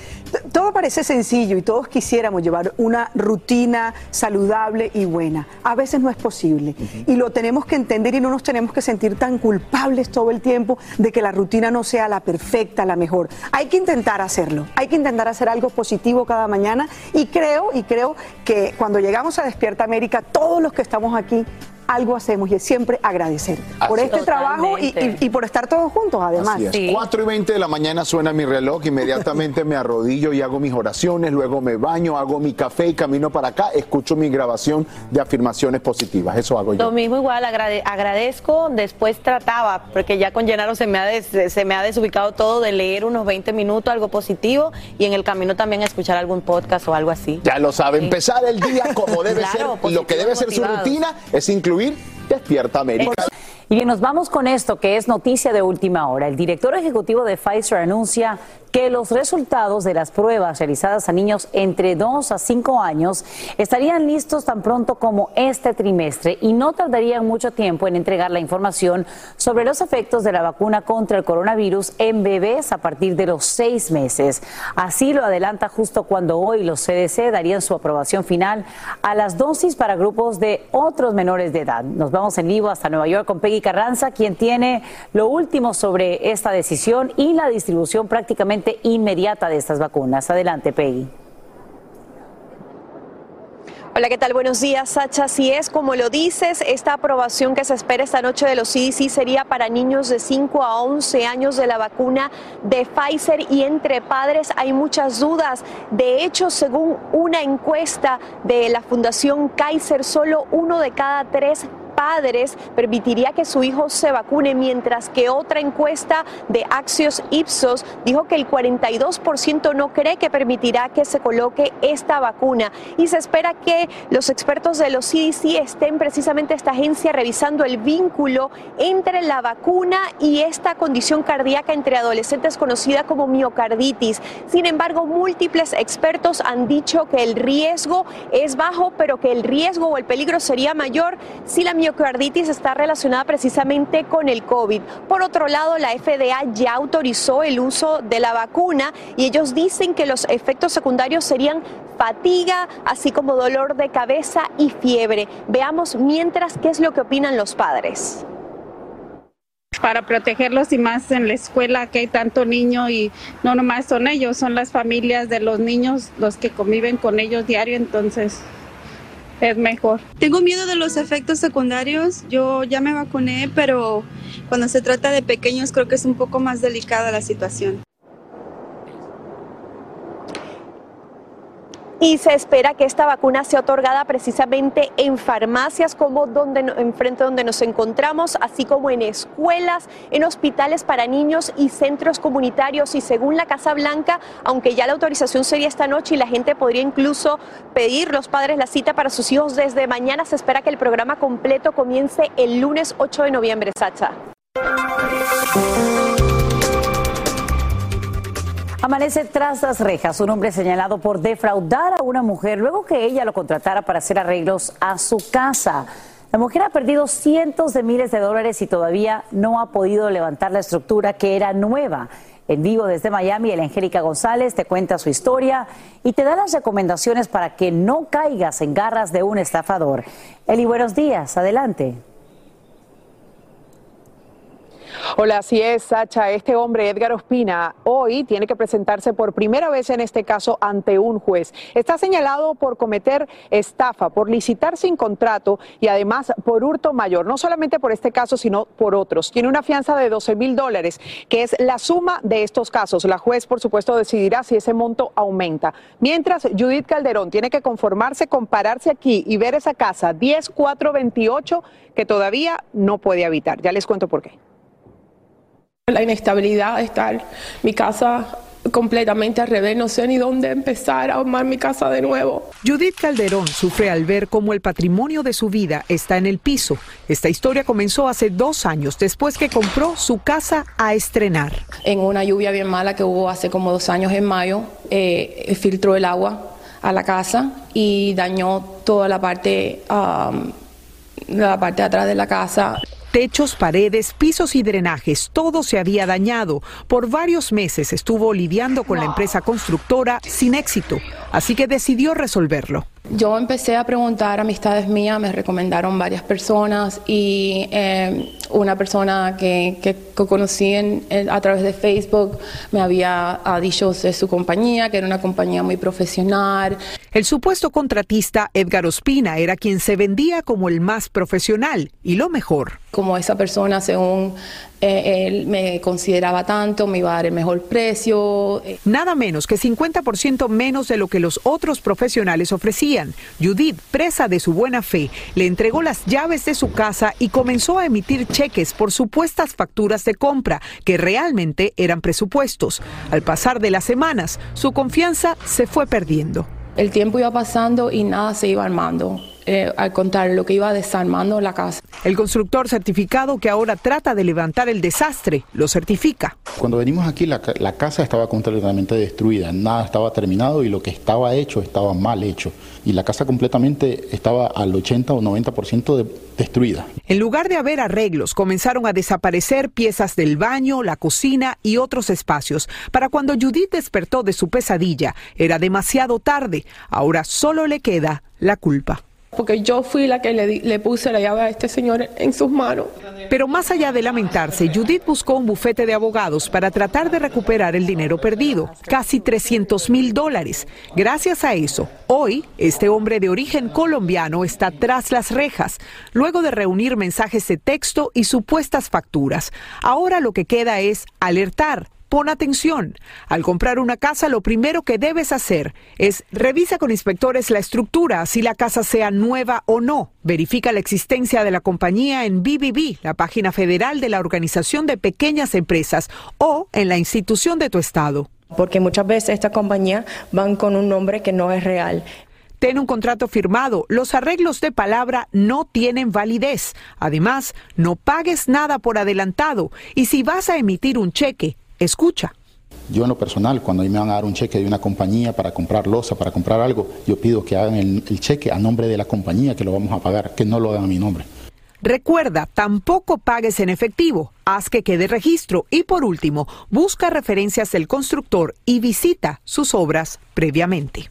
[SPEAKER 34] Todo parece sencillo y todos quisiéramos llevar una rutina saludable y buena. A veces no es posible y lo tenemos que entender y no nos tenemos que sentir tan culpables todo el tiempo de que la rutina no sea la perfecta, la mejor. Hay que intentar hacerlo. Hay que intentar hacer algo positivo cada mañana y creo y creo que cuando llegamos a Despierta América todos los que estamos aquí algo hacemos y es siempre agradecer por este
[SPEAKER 1] es.
[SPEAKER 34] trabajo y, y- y por estar todos juntos además.
[SPEAKER 1] Así es. 4 y 20 de la mañana suena mi reloj, inmediatamente me arrodillo y hago mis oraciones, luego me baño, hago mi café y camino para acá, escucho mi grabación de afirmaciones positivas. Eso hago yo.
[SPEAKER 2] Lo mismo igual, agrade- agradezco, después trataba, porque ya con Llenaro se me, ha des- se me ha desubicado todo de leer unos 20 minutos, algo positivo, y en el camino también escuchar algún podcast o algo así.
[SPEAKER 1] Ya lo sabe, empezar el día como debe
[SPEAKER 2] Claro,
[SPEAKER 1] ser, lo que debe ser su rutina es incluir Despierta América.
[SPEAKER 8] Y bien, nos vamos con esto que es noticia de última hora. El director ejecutivo de Pfizer anuncia que los resultados de las pruebas realizadas a niños entre 2 a 5 años estarían listos tan pronto como este trimestre y no tardarían mucho tiempo en entregar la información sobre los efectos de la vacuna contra el coronavirus en bebés a partir de los seis meses. Así lo adelanta justo cuando hoy los CDC darían su aprobación final a las dosis para grupos de otros menores de edad. Nos vamos en vivo hasta Nueva York con Peggy Carranza, quien tiene lo último sobre esta decisión y la distribución prácticamente inmediata de estas vacunas. Adelante, Peggy.
[SPEAKER 10] Hola, ¿qué tal? Buenos días, Sacha. Si es como lo dices, esta aprobación que se espera esta noche de los CDC sería para niños de 5 a 11 años de la vacuna de Pfizer y entre padres hay muchas dudas. De hecho, según una encuesta de la Fundación Kaiser, solo uno de cada tres padres permitiría que su hijo se vacune, mientras que otra encuesta de Axios Ipsos dijo que el 42% no cree que permitirá que se coloque esta vacuna. Y se espera que los expertos de los CDC estén precisamente esta agencia revisando el vínculo entre la vacuna y esta condición cardíaca entre adolescentes conocida como miocarditis. Sin embargo, múltiples expertos han dicho que el riesgo es bajo, pero que el riesgo o el peligro sería mayor si la miocarditis está relacionada precisamente con el COVID. Por otro lado, la FDA ya autorizó el uso de la vacuna y ellos dicen que los efectos secundarios serían fatiga, así como dolor de cabeza y fiebre. Veamos mientras qué es lo que opinan los padres.
[SPEAKER 39] para protegerlos y más en la escuela que hay tanto niño y no nomás son ellos, son las familias de los niños los que conviven con ellos diario, entonces es mejor.
[SPEAKER 40] Tengo miedo de los efectos secundarios. Yo ya me vacuné, pero cuando se trata de pequeños creo que es un poco más delicada la situación.
[SPEAKER 10] Y se espera que esta vacuna sea otorgada precisamente en farmacias como donde enfrente donde nos encontramos, así como en escuelas, en hospitales para niños y centros comunitarios. Y según la Casa Blanca, aunque ya la autorización sería esta noche y la gente podría incluso pedir los padres la cita para sus hijos desde mañana, se espera que el programa completo comience el lunes 8 de noviembre. Sacha.
[SPEAKER 8] Amanece tras las rejas un hombre señalado por defraudar a una mujer luego que ella lo contratara para hacer arreglos a su casa. La mujer ha perdido cientos de miles de dólares y todavía no ha podido levantar la estructura que era nueva. En vivo desde Miami, el Angélica González te cuenta su historia y te da las recomendaciones para que no caigas en garras de un estafador. Eli, buenos días, adelante.
[SPEAKER 41] Hola, así es, Sacha. Este hombre, Edgar Ospina, hoy tiene que presentarse por primera vez en este caso ante un juez. Está señalado por cometer estafa, por licitar sin contrato y además por hurto mayor. No solamente por este caso, sino por otros. Tiene una fianza de 12 mil dólares, que es la suma de estos casos. La juez, por supuesto, decidirá si ese monto aumenta. Mientras, Judith Calderón tiene que conformarse con pararse aquí y ver esa casa 10428 que todavía no puede habitar. Ya les cuento por qué.
[SPEAKER 42] La inestabilidad de estar mi casa completamente al revés, no sé ni dónde empezar a armar mi casa de nuevo.
[SPEAKER 43] Judith Calderón sufre al ver cómo el patrimonio de su vida está en el piso. Esta historia comenzó hace dos años, después que compró su casa a estrenar.
[SPEAKER 42] En una lluvia bien mala que hubo hace como dos años en mayo, eh, filtró el agua a la casa y dañó toda la parte, um, la parte de atrás de la casa.
[SPEAKER 43] Techos, paredes, pisos y drenajes, todo se había dañado. Por varios meses estuvo lidiando con la empresa constructora sin éxito, así que decidió resolverlo.
[SPEAKER 42] Yo empecé a preguntar a amistades mías, me recomendaron varias personas y eh, una persona que, que, conocí en, a través de Facebook me había dicho de su compañía, que era una compañía muy profesional.
[SPEAKER 43] El supuesto contratista Edgar Ospina era quien se vendía como el más profesional y lo mejor.
[SPEAKER 42] Como esa persona, según eh, él me consideraba tanto, me iba a dar el mejor precio.
[SPEAKER 43] Nada menos que 50% menos de lo que los otros profesionales ofrecían. Judith, presa de su buena fe, le entregó las llaves de su casa y comenzó a emitir cheques por supuestas facturas de compra que realmente eran presupuestos. Al pasar de las semanas, su confianza se fue perdiendo.
[SPEAKER 42] El tiempo iba pasando y nada se iba armando. Eh, al contrario, lo que iba desarmando la casa.
[SPEAKER 43] El constructor certificado que ahora trata de levantar el desastre lo certifica.
[SPEAKER 27] Cuando venimos aquí la, la, casa estaba completamente destruida, nada estaba terminado y lo que estaba hecho estaba mal hecho. Y la casa completamente estaba al 80 o 90% de, destruida.
[SPEAKER 43] En lugar de haber arreglos, comenzaron a desaparecer piezas del baño, la cocina y otros espacios. Para cuando Judith despertó de su pesadilla, era demasiado tarde. Ahora solo le queda la culpa
[SPEAKER 42] porque yo fui la que le, le, puse la llave a este señor en sus manos.
[SPEAKER 43] Pero más allá de lamentarse, Judith buscó un bufete de abogados para tratar de recuperar el dinero perdido, casi 300 mil dólares. Gracias a eso, hoy este hombre de origen colombiano está tras las rejas, luego de reunir mensajes de texto y supuestas facturas. Ahora lo que queda es alertar Pon atención. Al comprar una casa, lo primero que debes hacer es revisa con inspectores la estructura, si la casa sea nueva o no. Verifica la existencia de la compañía en BBB, la página federal de la Organización de Pequeñas Empresas, o en la institución de tu estado.
[SPEAKER 42] Porque muchas veces estas compañías van con un nombre que no es real.
[SPEAKER 43] Ten un contrato firmado. Los arreglos de palabra no tienen validez. Además, no pagues nada por adelantado. Y si vas a emitir un cheque, escucha.
[SPEAKER 27] Yo en lo personal, cuando me van a dar un cheque de una compañía para comprar losa, para comprar algo, yo pido que hagan el, el, cheque a nombre de la compañía que lo vamos a pagar, que no lo hagan a mi nombre.
[SPEAKER 43] Recuerda, tampoco pagues en efectivo, haz que quede registro y por último, busca referencias del constructor y visita sus obras previamente.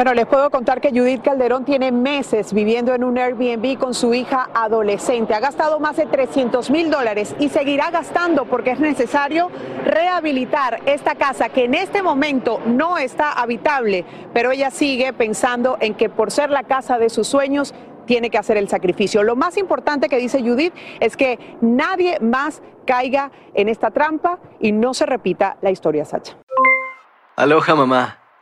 [SPEAKER 41] Bueno, les puedo contar que Judith Calderón tiene meses viviendo en un Airbnb con su hija adolescente. Ha gastado más de 300 mil dólares y seguirá gastando porque es necesario rehabilitar esta casa que en este momento no está habitable, pero ella sigue pensando en que por ser la casa de sus sueños tiene que hacer el sacrificio. Lo más importante que dice Judith es que nadie más caiga en esta trampa y no se repita la historia, Sacha.
[SPEAKER 14] Aloha, mamá.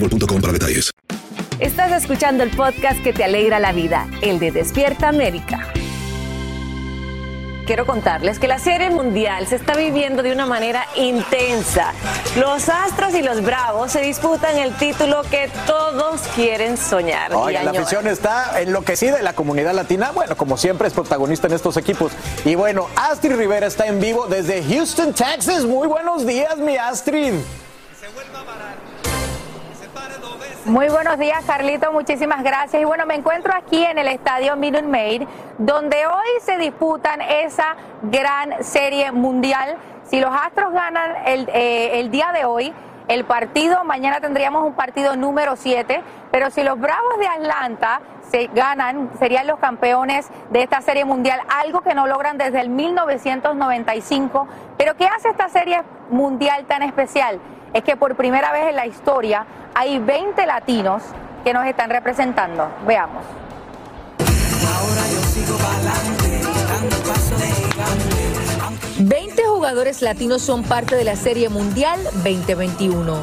[SPEAKER 32] boostmobile.com para detalles.
[SPEAKER 2] Estás escuchando el podcast que te alegra la vida, el de Despierta América. Quiero contarles que la Serie Mundial se está viviendo de una manera intensa. Los Astros y los Bravos se disputan el título que todos quieren soñar.
[SPEAKER 4] Oiga, la afición está enloquecida y la comunidad latina, bueno, como siempre es protagonista en estos equipos. Y bueno, Astrid Rivera está en vivo desde Houston, Texas. Muy buenos días, mi Astrid.
[SPEAKER 25] Muy buenos días, Carlito. Muchísimas gracias. Y bueno, me encuentro aquí en el estadio Minute Maid, donde hoy se disputan esa gran serie mundial. Si los Astros ganan el, eh, el día de hoy, el partido, mañana tendríamos un partido número 7, pero si los Bravos de Atlanta se ganan, serían los campeones de esta serie mundial, algo que no logran desde el 1995. Pero ¿qué hace esta serie mundial tan especial? Es que por primera vez en la historia hay 20 latinos que nos están representando. Veamos.
[SPEAKER 44] 20 jugadores latinos son parte de la Serie Mundial 2021.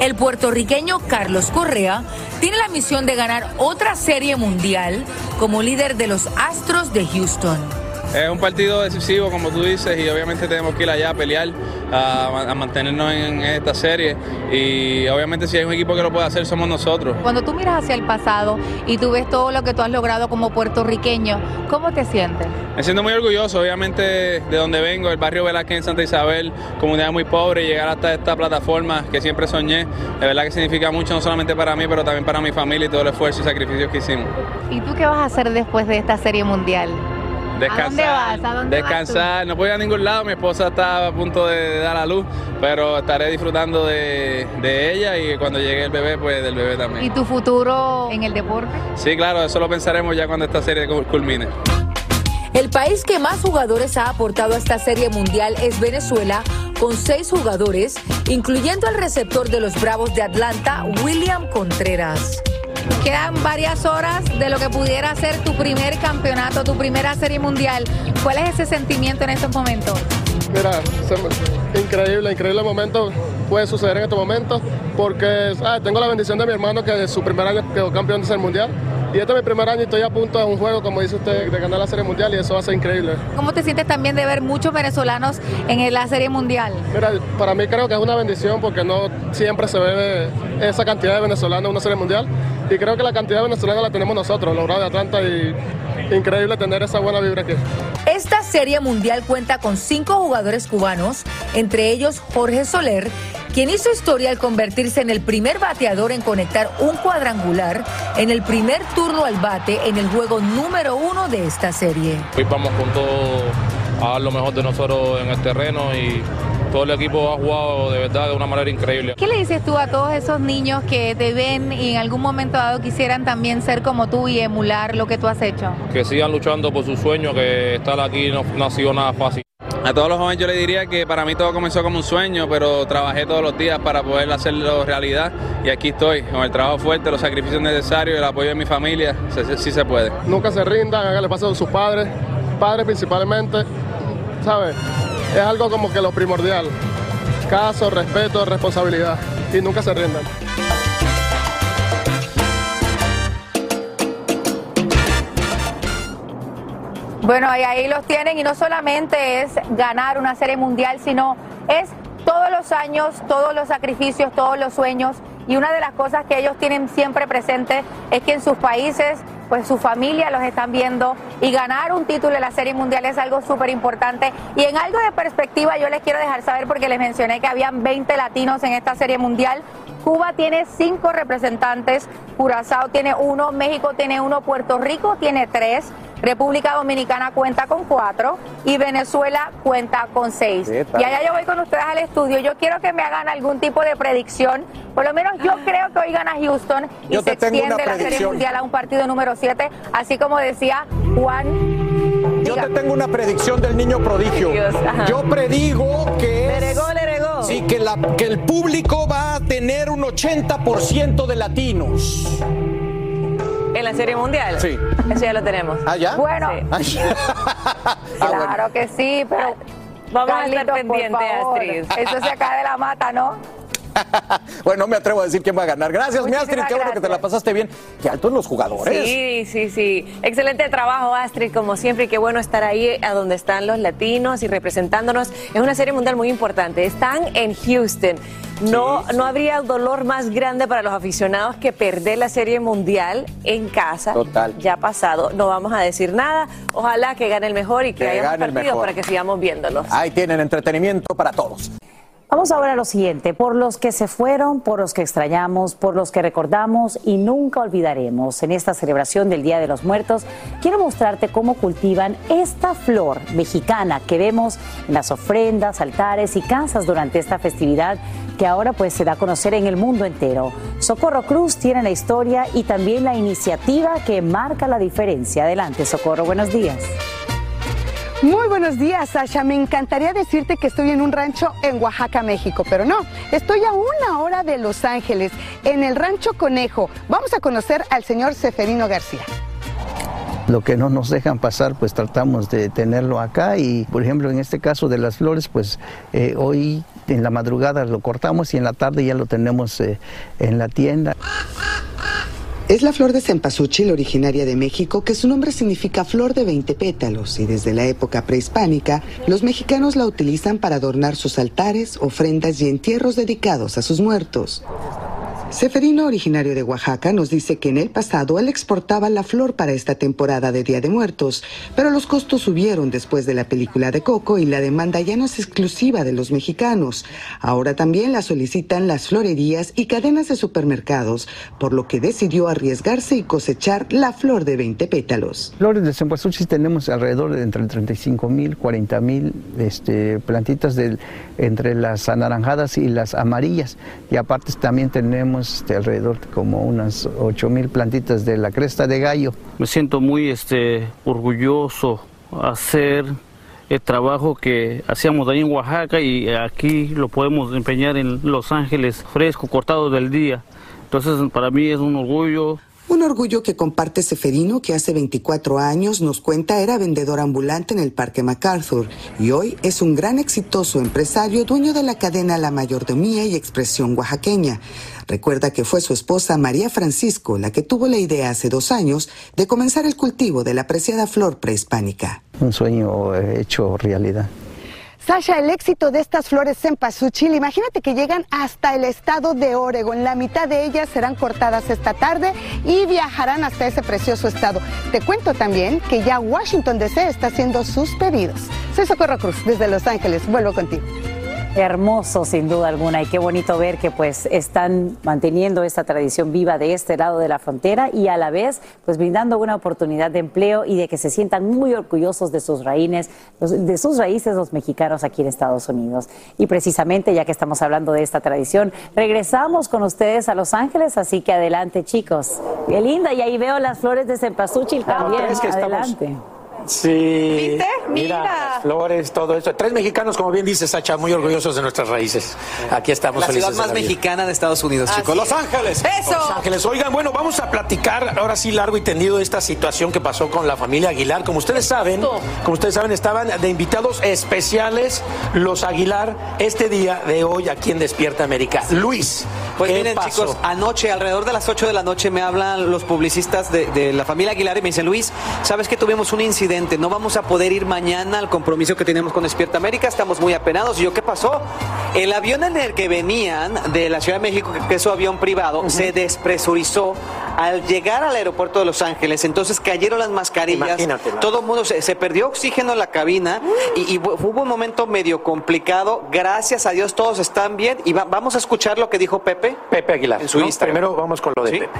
[SPEAKER 44] El puertorriqueño Carlos Correa tiene la misión de ganar otra Serie Mundial como líder de los Astros de Houston.
[SPEAKER 45] Es un partido decisivo, como tú dices, y obviamente tenemos que ir allá a pelear, a, a mantenernos en esta serie. Y obviamente si hay un equipo que lo puede hacer, somos nosotros.
[SPEAKER 25] Cuando tú miras hacia el pasado y tú ves todo lo que tú has logrado como puertorriqueño, ¿cómo te sientes?
[SPEAKER 45] Me siento muy orgulloso, obviamente, de donde vengo, el barrio Velázquez en Santa Isabel, comunidad muy pobre, llegar hasta esta plataforma que siempre soñé, de verdad que significa mucho, no solamente para mí, pero también para mi familia y todo el esfuerzo y sacrificio que hicimos.
[SPEAKER 25] ¿Y tú qué vas a hacer después de esta serie mundial?
[SPEAKER 45] Descansar,
[SPEAKER 25] ¿A dónde vas? ¿A dónde vas
[SPEAKER 45] descansar, no ir a ningún lado, mi esposa está a punto de dar a luz, pero estaré disfrutando de, de ella y cuando llegue el bebé, pues del bebé también.
[SPEAKER 25] ¿Y tu futuro en el deporte?
[SPEAKER 45] Sí, claro, eso lo pensaremos ya cuando esta serie culmine.
[SPEAKER 44] El país que más jugadores ha aportado a esta Serie Mundial es Venezuela, con seis jugadores, incluyendo al receptor de los Bravos de Atlanta, William Contreras.
[SPEAKER 25] Quedan varias horas de lo que pudiera ser tu primer campeonato, tu primera serie mundial. ¿Cuál es ese sentimiento en estos momentos?
[SPEAKER 46] Mira, increíble, increíble momento puede suceder en este momento porque ah, tengo la bendición de mi hermano que de su primer año quedó campeón de ser mundial y este es mi primer año y estoy a punto de un juego, como dice usted, de ganar la serie mundial y eso va a ser increíble.
[SPEAKER 25] ¿Cómo te sientes también de ver muchos venezolanos en la serie mundial?
[SPEAKER 46] Mira, para mí creo que es una bendición porque no siempre se ve esa cantidad de venezolanos en una serie mundial y creo que la cantidad de venezolanos la tenemos nosotros, los Bravos de Atlanta y increíble tener esa buena vibra aquí.
[SPEAKER 44] Esta Serie Mundial cuenta con cinco jugadores cubanos, entre ellos Jorge Soler, quien hizo historia al convertirse en el primer bateador en conectar un cuadrangular en el primer turno al bate en el juego número uno de esta serie.
[SPEAKER 47] Hoy vamos con todo a dar lo mejor de nosotros en el terreno y todo el equipo ha jugado de verdad de una manera increíble.
[SPEAKER 25] ¿Qué le dices tú a todos esos niños que te ven y en algún momento dado quisieran también ser como tú y emular lo que tú has hecho?
[SPEAKER 47] Que sigan luchando por su sueño, que estar aquí no, no ha sido nada fácil.
[SPEAKER 45] A todos los jóvenes yo le diría que para mí todo comenzó como un sueño, pero trabajé todos los días para poder hacerlo realidad y aquí estoy, con el trabajo fuerte, los sacrificios necesarios, el apoyo de mi familia, sí se puede.
[SPEAKER 46] Nunca se rindan, háganle paso a sus padres, padres principalmente, ¿sabes? Es algo como que lo primordial, caso, respeto, responsabilidad. Y nunca se rindan.
[SPEAKER 25] Bueno, y ahí los tienen. Y no solamente es ganar una serie mundial, sino es todos los años, todos los sacrificios, todos los sueños. Y una de las cosas que ellos tienen siempre presente es que en sus países, pues su familia los están viendo y ganar un título en la Serie Mundial es algo súper importante. Y en algo de perspectiva yo les quiero dejar saber porque les mencioné que habían 20 latinos en esta Serie Mundial. Cuba tiene cinco representantes, Curazao tiene uno, México tiene uno, Puerto Rico tiene tres, República Dominicana cuenta con cuatro y Venezuela cuenta con seis. Y allá yo voy con ustedes al estudio. Yo quiero que me hagan algún tipo de predicción. Por lo menos yo creo que hoy gana Houston y se extiende la Serie Mundial a un partido número siete, así como decía Juan.
[SPEAKER 4] Yo te tengo una predicción del niño prodigio. Yo predigo que Sí, que, la, que el público va a tener un 80% de latinos.
[SPEAKER 2] ¿En la Serie Mundial?
[SPEAKER 4] Sí.
[SPEAKER 2] Eso ya lo tenemos.
[SPEAKER 4] ¿Ah, ya?
[SPEAKER 25] Bueno,
[SPEAKER 4] Sí.
[SPEAKER 25] claro que sí, pero
[SPEAKER 2] Vamos a estar pendiente. Astrid.
[SPEAKER 25] Eso se acaba de la mata, ¿no?
[SPEAKER 4] bueno, no me atrevo a decir quién va a ganar. Gracias, mi Astrid. Qué bueno que te la pasaste bien. Qué altos los jugadores.
[SPEAKER 2] Sí, sí, sí. Excelente trabajo, Astrid, como siempre. Y qué bueno estar ahí a donde están los latinos y representándonos. Es una serie mundial muy importante. Están en Houston. No, no habría dolor más grande para los aficionados que perder la serie mundial en casa.
[SPEAKER 4] Total.
[SPEAKER 2] Ya ha pasado. No vamos a decir nada. Ojalá que gane el mejor y que,
[SPEAKER 4] Que
[SPEAKER 2] haya partidos para que sigamos viéndolos.
[SPEAKER 4] Ahí tienen entretenimiento para todos.
[SPEAKER 8] Vamos ahora a lo siguiente, por los que se fueron, por los que extrañamos, por los que recordamos y nunca olvidaremos. En esta celebración del Día de los Muertos, quiero mostrarte cómo cultivan esta flor mexicana que vemos en las ofrendas, altares y casas durante esta festividad que ahora pues se da a conocer en el mundo entero. Socorro Cruz tiene la historia y también la iniciativa que marca la diferencia. Adelante, Socorro, buenos días.
[SPEAKER 27] Muy buenos días, Sasha. Me encantaría decirte que estoy en un rancho en Oaxaca, México, pero no, estoy a una hora de Los Ángeles, en el rancho Conejo. Vamos a conocer al señor Seferino García.
[SPEAKER 48] Lo que no nos dejan pasar, pues tratamos de tenerlo acá y, por ejemplo, en este caso de las flores, pues eh, hoy en la madrugada lo cortamos y en la tarde ya lo tenemos eh, en la tienda.
[SPEAKER 49] Es la flor de cempasúchil originaria de México, que su nombre significa flor de 20 pétalos, y desde la época prehispánica, los mexicanos la utilizan para adornar sus altares, ofrendas y entierros dedicados a sus muertos. Seferino, originario de Oaxaca, nos dice que en el pasado él exportaba la flor para esta temporada de Día de Muertos, pero los costos subieron después de la película de Coco y la demanda ya no es exclusiva de los mexicanos. Ahora también la solicitan las florerías y cadenas de supermercados, por lo que decidió arriesgarse y cosechar la flor de 20 pétalos.
[SPEAKER 48] Flores de cempasúchil tenemos alrededor de entre 35 mil, 40 mil este, plantitas de, entre las anaranjadas y las amarillas. Y aparte también tenemos este, alrededor de como unas 8 mil plantitas de la cresta de gallo.
[SPEAKER 50] Me siento muy este, orgulloso hacer el trabajo que hacíamos ahí en Oaxaca y aquí lo podemos empeñar en Los Ángeles, fresco, cortado del día. Entonces para mí es un orgullo.
[SPEAKER 49] Un orgullo que comparte Seferino, que hace 24 años nos cuenta era vendedor ambulante en el Parque MacArthur y hoy es un gran exitoso empresario, dueño de la cadena La Mayordomía y Expresión Oaxaqueña. Recuerda que fue su esposa María Francisco la que tuvo la idea hace dos años de comenzar el cultivo de la apreciada flor prehispánica.
[SPEAKER 48] Un sueño hecho realidad.
[SPEAKER 27] Sasha, el éxito de estas flores cempasúchil, imagínate que llegan hasta el estado de Oregon. La mitad de ellas serán cortadas esta tarde y viajarán hasta ese precioso estado. Te cuento también que ya Washington DC está haciendo sus pedidos. Soy Socorro Cruz, desde Los Ángeles. Vuelvo contigo.
[SPEAKER 8] Hermoso, sin duda alguna, y qué bonito ver que pues están manteniendo esta tradición viva de este lado de la frontera y a la vez pues brindando una oportunidad de empleo y de que se sientan muy orgullosos de sus raíces, de sus raíces los mexicanos aquí en Estados Unidos. Y precisamente ya que estamos hablando de esta tradición, regresamos con ustedes a Los Ángeles, así que adelante chicos. Qué linda, y ahí veo las flores de cempasúchil también.
[SPEAKER 4] es que estamos-
[SPEAKER 8] adelante.
[SPEAKER 4] Sí.
[SPEAKER 25] ¿Viste?
[SPEAKER 6] Mira, las flores, todo esto. Tres mexicanos, como bien dice Sacha, muy orgullosos de nuestras raíces. Aquí estamos
[SPEAKER 7] La
[SPEAKER 6] felices
[SPEAKER 7] ciudad más
[SPEAKER 6] de la vida.
[SPEAKER 7] mexicana de Estados Unidos, chicos.
[SPEAKER 6] Así
[SPEAKER 7] Los
[SPEAKER 6] es.
[SPEAKER 7] Ángeles.
[SPEAKER 6] Los Ángeles. Oigan, bueno, vamos a platicar ahora sí largo y tendido de esta situación que pasó con la familia Aguilar. Como ustedes saben, como ustedes saben, estaban de invitados especiales los Aguilar este día de hoy aquí en Despierta América. Luis,
[SPEAKER 7] Pues
[SPEAKER 6] ¿qué
[SPEAKER 7] miren,
[SPEAKER 6] pasó?
[SPEAKER 7] chicos, anoche, alrededor de las 8 de la noche, me hablan los publicistas de, de la familia Aguilar y me dicen, Luis, ¿sabes que tuvimos un incidente? No vamos a poder ir mañana al compromiso que tenemos con Despierta América, estamos muy apenados. Y yo, ¿qué pasó? El avión en el que venían de la Ciudad de México, que es su avión privado, se despresurizó al llegar al aeropuerto de Los Ángeles. Entonces cayeron las mascarillas.
[SPEAKER 6] Imagínate, ¿no?
[SPEAKER 7] Todo el mundo se, se perdió oxígeno en la cabina y, y hu- hubo un momento medio complicado. Gracias a Dios todos están bien y va- vamos a escuchar lo que dijo Pepe.
[SPEAKER 6] Pepe Aguilar.
[SPEAKER 7] En su
[SPEAKER 6] ¿no?
[SPEAKER 7] Instagram.
[SPEAKER 6] Primero vamos con lo de
[SPEAKER 7] Sí.
[SPEAKER 6] Pepe.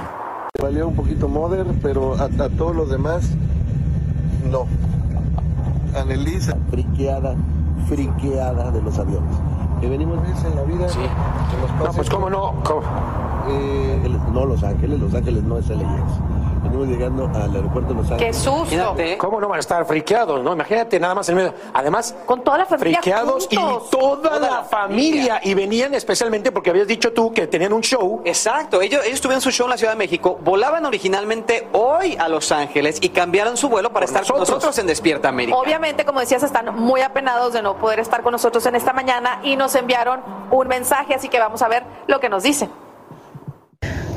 [SPEAKER 51] Valió un poquito Mother, pero a, a todos los demás, no. Annelise, friqueada, friqueada de los aviones. Que venimos veces en la vida. Sí.
[SPEAKER 6] No, pues cómo no. ¿Cómo?
[SPEAKER 51] no, Los Ángeles, Los Ángeles no es LAX. Venimos llegando al aeropuerto de Los Ángeles.
[SPEAKER 6] Imagínate, ¿Cómo no van a estar friqueados, no? Imagínate nada más en medio. Además,
[SPEAKER 2] Con toda la familia
[SPEAKER 6] friqueados y toda, la, familia. Y venían especialmente porque habías dicho tú que tenían un show.
[SPEAKER 7] Exacto, ellos, ellos tuvieron su show en la Ciudad de México, volaban originalmente hoy a Los Ángeles y cambiaron su vuelo para estar con nosotros en Despierta América.
[SPEAKER 2] Obviamente, como decías, están muy apenados de no poder estar con nosotros en esta mañana y nos enviaron un mensaje, así que vamos a ver lo que nos dicen.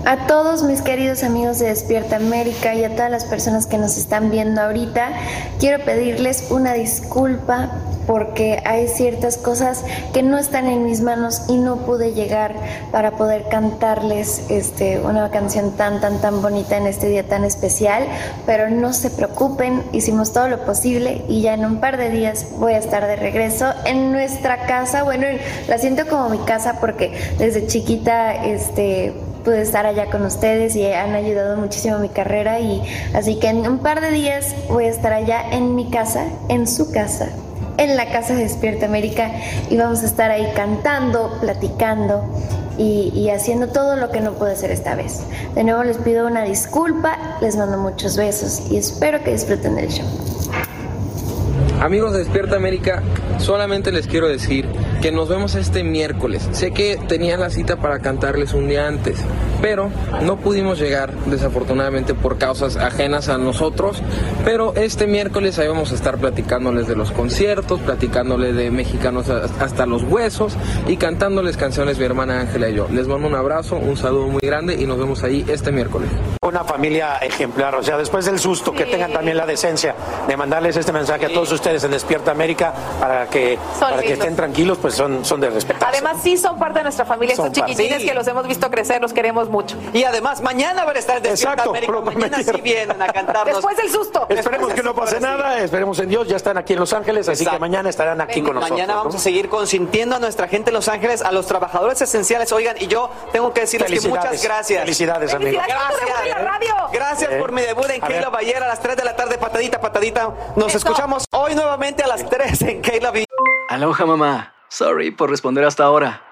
[SPEAKER 52] A todos mis queridos amigos de Despierta América y a todas las personas que nos están viendo ahorita, quiero pedirles una disculpa porque hay ciertas cosas que no están en mis manos y no pude llegar para poder cantarles este, una canción tan, tan, tan bonita en este día tan especial. Pero no se preocupen, hicimos todo lo posible y ya en un par de días voy a estar de regreso en nuestra casa. Bueno, la siento como mi casa porque desde chiquita, este pude estar allá con ustedes y han ayudado muchísimo a mi carrera y así que en un par de días voy a estar allá en mi casa, en su casa, en la casa de Despierta América y vamos a estar ahí cantando, platicando y, y haciendo todo lo que no pude hacer esta vez. De nuevo les pido una disculpa, les mando muchos besos y espero que disfruten del show.
[SPEAKER 53] Amigos de Despierta América, solamente les quiero decir que nos vemos este miércoles. Sé que tenían la cita para cantarles un día antes, pero no pudimos llegar desafortunadamente por causas ajenas a nosotros. Pero este miércoles ahí vamos a estar platicándoles de los conciertos, platicándoles de mexicanos hasta los huesos y cantándoles canciones mi hermana Ángela y yo. Les mando un abrazo, un saludo muy grande y nos vemos ahí este miércoles.
[SPEAKER 6] Una familia ejemplar, o sea, después del susto, que tengan también la decencia de mandarles este mensaje a todos ustedes en Despierta América para que,
[SPEAKER 2] Son
[SPEAKER 6] para que estén tranquilos, pues son, son de respetar.
[SPEAKER 2] Además, sí son parte de nuestra familia,
[SPEAKER 6] Son
[SPEAKER 2] estos chiquitines
[SPEAKER 7] Sí.
[SPEAKER 2] que los hemos visto crecer, los queremos mucho.
[SPEAKER 7] Y además, mañana van a estar en
[SPEAKER 6] Exacto,
[SPEAKER 7] América.
[SPEAKER 6] lo
[SPEAKER 7] Mañana sí vienen a cantarnos.
[SPEAKER 2] Después del susto.
[SPEAKER 6] Esperemos que no pase nada, esperemos en Dios, ya están aquí en Los Ángeles, así que mañana estarán aquí con nosotros.
[SPEAKER 7] Mañana vamos
[SPEAKER 6] ¿no?
[SPEAKER 7] a seguir consintiendo a nuestra gente en Los Ángeles, a los trabajadores esenciales. Oigan, y yo tengo que decirles que
[SPEAKER 6] Felicidades.
[SPEAKER 7] muchas gracias.
[SPEAKER 6] Felicidades, amigo.
[SPEAKER 2] Felicidades por tu debut en la radio.
[SPEAKER 7] Gracias
[SPEAKER 6] Eh,
[SPEAKER 7] por mi debut en
[SPEAKER 6] a ver.
[SPEAKER 7] Caleb ayer a las 3 de la tarde, patadita, patadita. Nos escuchamos hoy nuevamente a las 3 en Caleb.
[SPEAKER 54] Aloha mamá. Sorry por responder hasta ahora.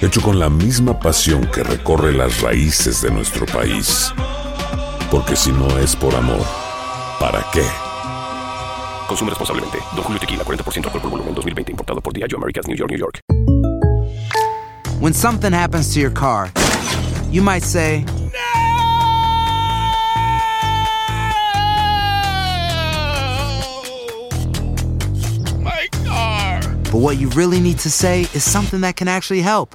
[SPEAKER 55] hecho con la misma pasión que recorre las raíces de nuestro país. Porque si no es por amor, ¿para qué?
[SPEAKER 56] Consume responsablemente. Don Julio Tequila, 40% alcohol por volumen, 2020. Importado por Diageo Americas, New York, New York.
[SPEAKER 57] When something happens to your car, you might say,
[SPEAKER 58] My car.
[SPEAKER 57] but what you really need to say is something that can actually help.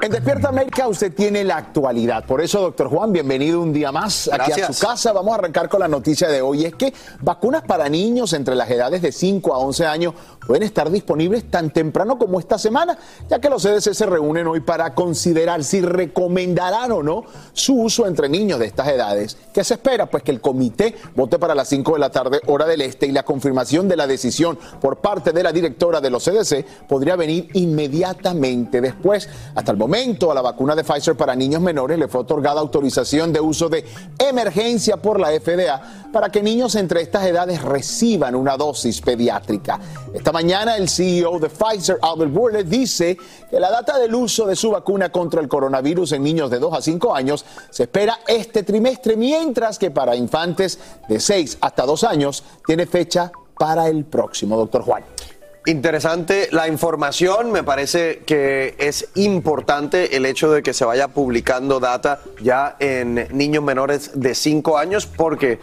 [SPEAKER 1] En Despierta América usted tiene la actualidad. Por eso, doctor Juan, bienvenido un día más aquí a su casa. Vamos a arrancar con la noticia de hoy. Es que vacunas para niños entre las edades de 5 a 11 años pueden estar disponibles tan temprano como esta semana, ya que los CDC se reúnen hoy para considerar si recomendarán o no su uso entre niños de estas edades. ¿Qué se espera? Pues que el comité vote para las 5 de la tarde, hora del este, y la confirmación de la decisión por parte de la directora de los CDC podría venir inmediatamente después. Hasta el momento, a la vacuna de Pfizer para niños menores le fue otorgada autorización de uso de emergencia por la FDA para que niños entre estas edades reciban una dosis pediátrica. Esta mañana el CEO de Pfizer, Albert Bourla, dice que la data del uso de su vacuna contra el coronavirus en niños de 2 a 5 años se espera este trimestre, mientras que para infantes de 6 hasta 2 años tiene fecha para el próximo. Doctor Juan.
[SPEAKER 59] Interesante la información, me parece que es importante el hecho de que se vaya publicando data ya en niños menores de 5 años porque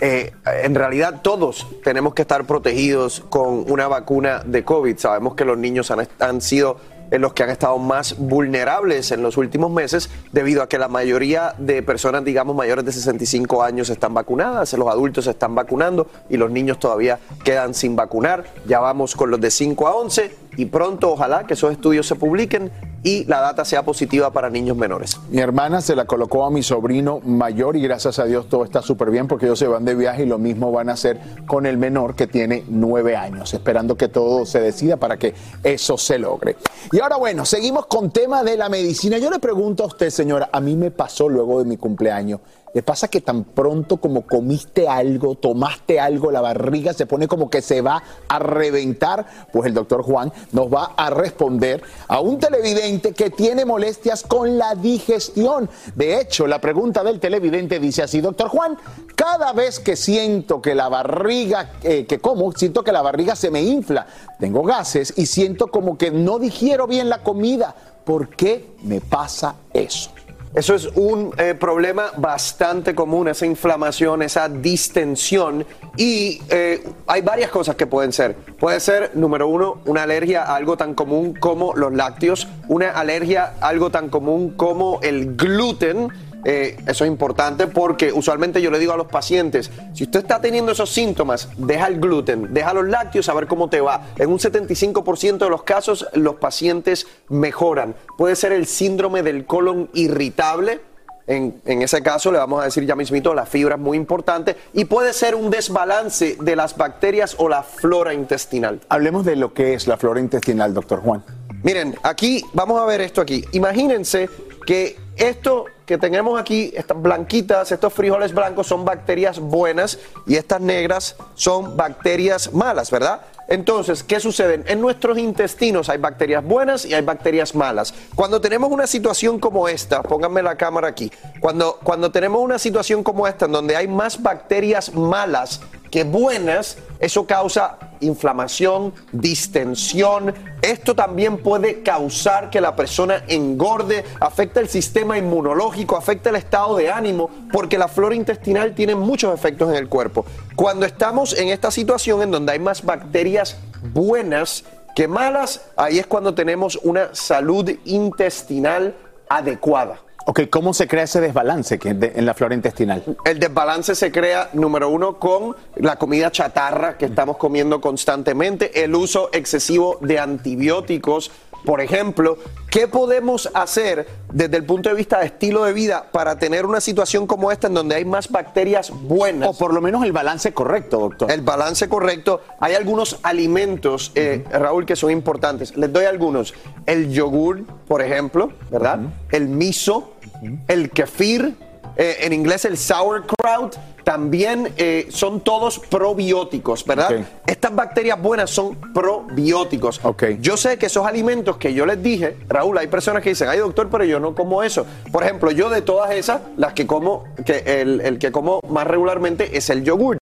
[SPEAKER 59] eh, en realidad todos tenemos que estar protegidos con una vacuna de COVID. Sabemos que los niños han, han sido en los que han estado más vulnerables en los últimos meses debido a que la mayoría de personas, digamos, mayores de 65 años están vacunadas, los adultos están vacunando y los niños todavía quedan sin vacunar. Ya vamos con los de 5 a 11 y pronto ojalá que esos estudios se publiquen y la data sea positiva para niños menores.
[SPEAKER 1] Mi hermana se la colocó a mi sobrino mayor y gracias a Dios todo está súper bien porque ellos se van de viaje y lo mismo van a hacer con el menor que tiene nueve años, esperando que todo se decida para que eso se logre. Y ahora bueno, seguimos con tema de la medicina. Yo le pregunto a usted, señora, a mí me pasó luego de mi cumpleaños. ¿Le pasa que tan pronto como comiste algo, tomaste algo, la barriga se pone como que se va a reventar? Pues el doctor Juan nos va a responder a un televidente que tiene molestias con la digestión. De hecho, la pregunta del televidente dice así, doctor Juan, cada vez que siento que la barriga, eh, que como, siento que la barriga se me infla, tengo gases y siento como que no digiero bien la comida. ¿Por qué me pasa eso?
[SPEAKER 59] Eso es un eh, problema bastante común, esa inflamación, esa distensión. Y eh, hay varias cosas que pueden ser. Puede ser, número uno, una alergia a algo tan común como los lácteos, una alergia a algo tan común como el gluten. Eh, eso es importante porque usualmente yo le digo a los pacientes, si usted está teniendo esos síntomas, deja el gluten, deja los lácteos a ver cómo te va. En un 75% de los casos los pacientes mejoran. Puede ser el síndrome del colon irritable. En, en ese caso le vamos a decir ya mismito, la fibra es muy importante y puede ser un desbalance de las bacterias o la flora intestinal.
[SPEAKER 1] Hablemos de lo que es la flora intestinal, doctor Juan.
[SPEAKER 59] Miren, aquí vamos a ver esto aquí. Imagínense que esto que tenemos aquí, estas blanquitas, estos frijoles blancos son bacterias buenas y estas negras son bacterias malas, ¿verdad? Entonces, ¿qué sucede? En nuestros intestinos hay bacterias buenas y hay bacterias malas. Cuando tenemos una situación como esta, pónganme la cámara aquí, cuando, cuando tenemos una situación como esta en donde hay más bacterias malas que buenas, eso causa inflamación, distensión. Esto también puede causar que la persona engorde, afecta el sistema inmunológico, afecta el estado de ánimo, porque la flora intestinal tiene muchos efectos en el cuerpo. Cuando estamos en esta situación en donde hay más bacterias buenas que malas, ahí es cuando tenemos una salud intestinal adecuada.
[SPEAKER 1] Ok, ¿cómo se crea ese desbalance que de- en la flora intestinal?
[SPEAKER 59] El desbalance se crea, número uno, con la comida chatarra que estamos comiendo constantemente, el uso excesivo de antibióticos, Por ejemplo, ¿qué podemos hacer desde el punto de vista de estilo de vida para tener una situación como esta en donde hay más bacterias buenas?
[SPEAKER 1] O por lo menos el balance correcto, doctor.
[SPEAKER 59] El balance correcto. Hay algunos alimentos, eh, Raúl, que son importantes. Les doy algunos. El yogur, por ejemplo, ¿verdad? El miso, el kefir, eh, en inglés el sauerkraut, también eh, son todos probióticos, ¿verdad? Estas bacterias buenas son probióticos. Yo sé que esos alimentos que yo les dije, Raúl, hay personas que dicen, ay doctor, pero yo no como eso. Por ejemplo, yo de todas esas, las que como, que el, el que como más regularmente es el yogur.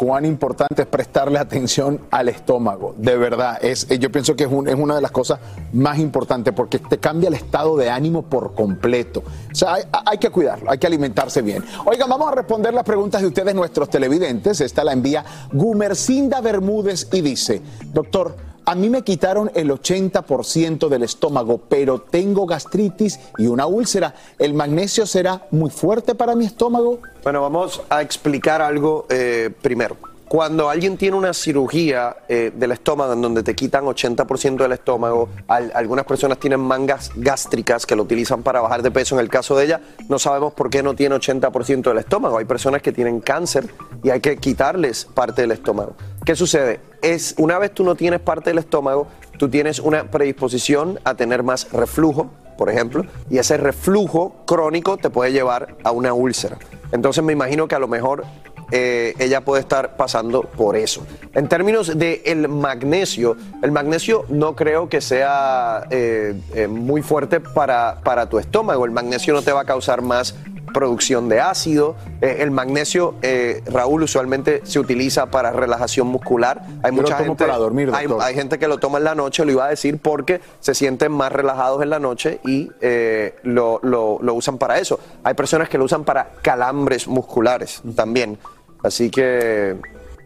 [SPEAKER 1] Cuán importante es prestarle atención al estómago. De verdad, es, eh, yo pienso que es, un- es una de las cosas más importantes porque te cambia el estado de ánimo por completo. O sea, hay, hay que cuidarlo, hay que alimentarse bien. Oigan, vamos a responder las preguntas de ustedes, nuestros televidentes. Esta la envía Gumercinda Bermúdez y dice, doctor, a mí me quitaron el 80% del estómago, pero tengo gastritis y una úlcera. ¿El magnesio será muy fuerte para mi estómago?
[SPEAKER 59] Bueno, vamos a explicar algo eh, primero. Cuando alguien tiene una cirugía eh, del estómago en donde te quitan 80% del estómago, al- algunas personas tienen mangas gástricas que lo utilizan para bajar de peso. En el caso de ella, no sabemos por qué no tiene 80% del estómago. Hay personas que tienen cáncer y hay que quitarles parte del estómago. ¿Qué sucede? Es una vez tú no tienes parte del estómago, tú tienes una predisposición a tener más reflujo, por ejemplo, y ese reflujo crónico te puede llevar a una úlcera. Entonces me imagino que a lo mejor eh, ella puede estar pasando por eso. En términos del el magnesio, el magnesio no creo que sea eh, eh, muy fuerte para, para tu estómago. El magnesio no te va a causar más producción de ácido. Eh, el magnesio, eh, Raúl, usualmente se utiliza para relajación muscular. Hay
[SPEAKER 1] Yo lo
[SPEAKER 59] mucha
[SPEAKER 1] tomo
[SPEAKER 59] gente,
[SPEAKER 1] para dormir,
[SPEAKER 59] hay, hay gente que lo toma en la noche, lo iba a decir, porque se sienten más relajados en la noche y eh, lo, lo- lo usan para eso. Hay personas que lo usan para calambres musculares también. Así que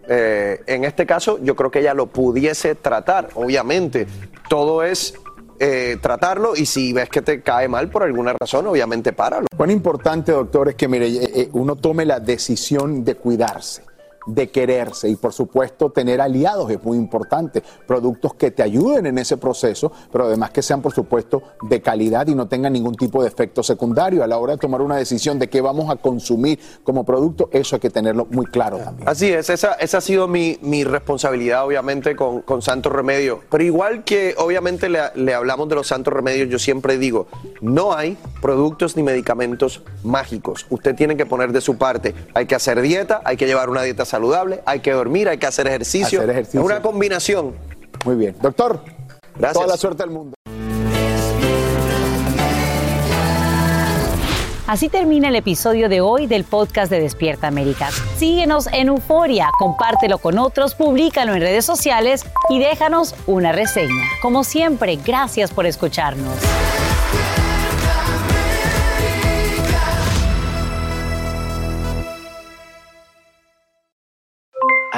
[SPEAKER 59] eh, en este caso yo creo que ella lo pudiese tratar. Obviamente, todo es eh, tratarlo y si ves que te cae mal por alguna razón, obviamente páralo.
[SPEAKER 1] Cuán importante, doctor, es que mire, eh, eh, uno tome la decisión de cuidarse, de quererse y por supuesto tener aliados es muy importante, productos que te ayuden en ese proceso, pero además que sean por supuesto de calidad y no tengan ningún tipo de efecto secundario a la hora de tomar una decisión de qué vamos a consumir como producto, eso hay que tenerlo muy claro también.
[SPEAKER 59] Así es, esa, esa ha sido mi, mi responsabilidad, obviamente, con, con Santo Remedio. Pero igual que, obviamente, le, le hablamos de los Santos Remedios, yo siempre digo, no hay productos ni medicamentos mágicos. Usted tiene que poner de su parte. Hay que hacer dieta, hay que llevar una dieta saludable, hay que dormir, hay que hacer ejercicio.
[SPEAKER 1] Hacer ejercicio.
[SPEAKER 59] Es una combinación.
[SPEAKER 1] Muy bien. Doctor,
[SPEAKER 59] Gracias.
[SPEAKER 1] toda la suerte del mundo.
[SPEAKER 60] Así termina el episodio de hoy del podcast de Despierta América. Síguenos en Euforia, compártelo con otros, públicalo en redes sociales y déjanos una reseña. Como siempre, gracias por escucharnos.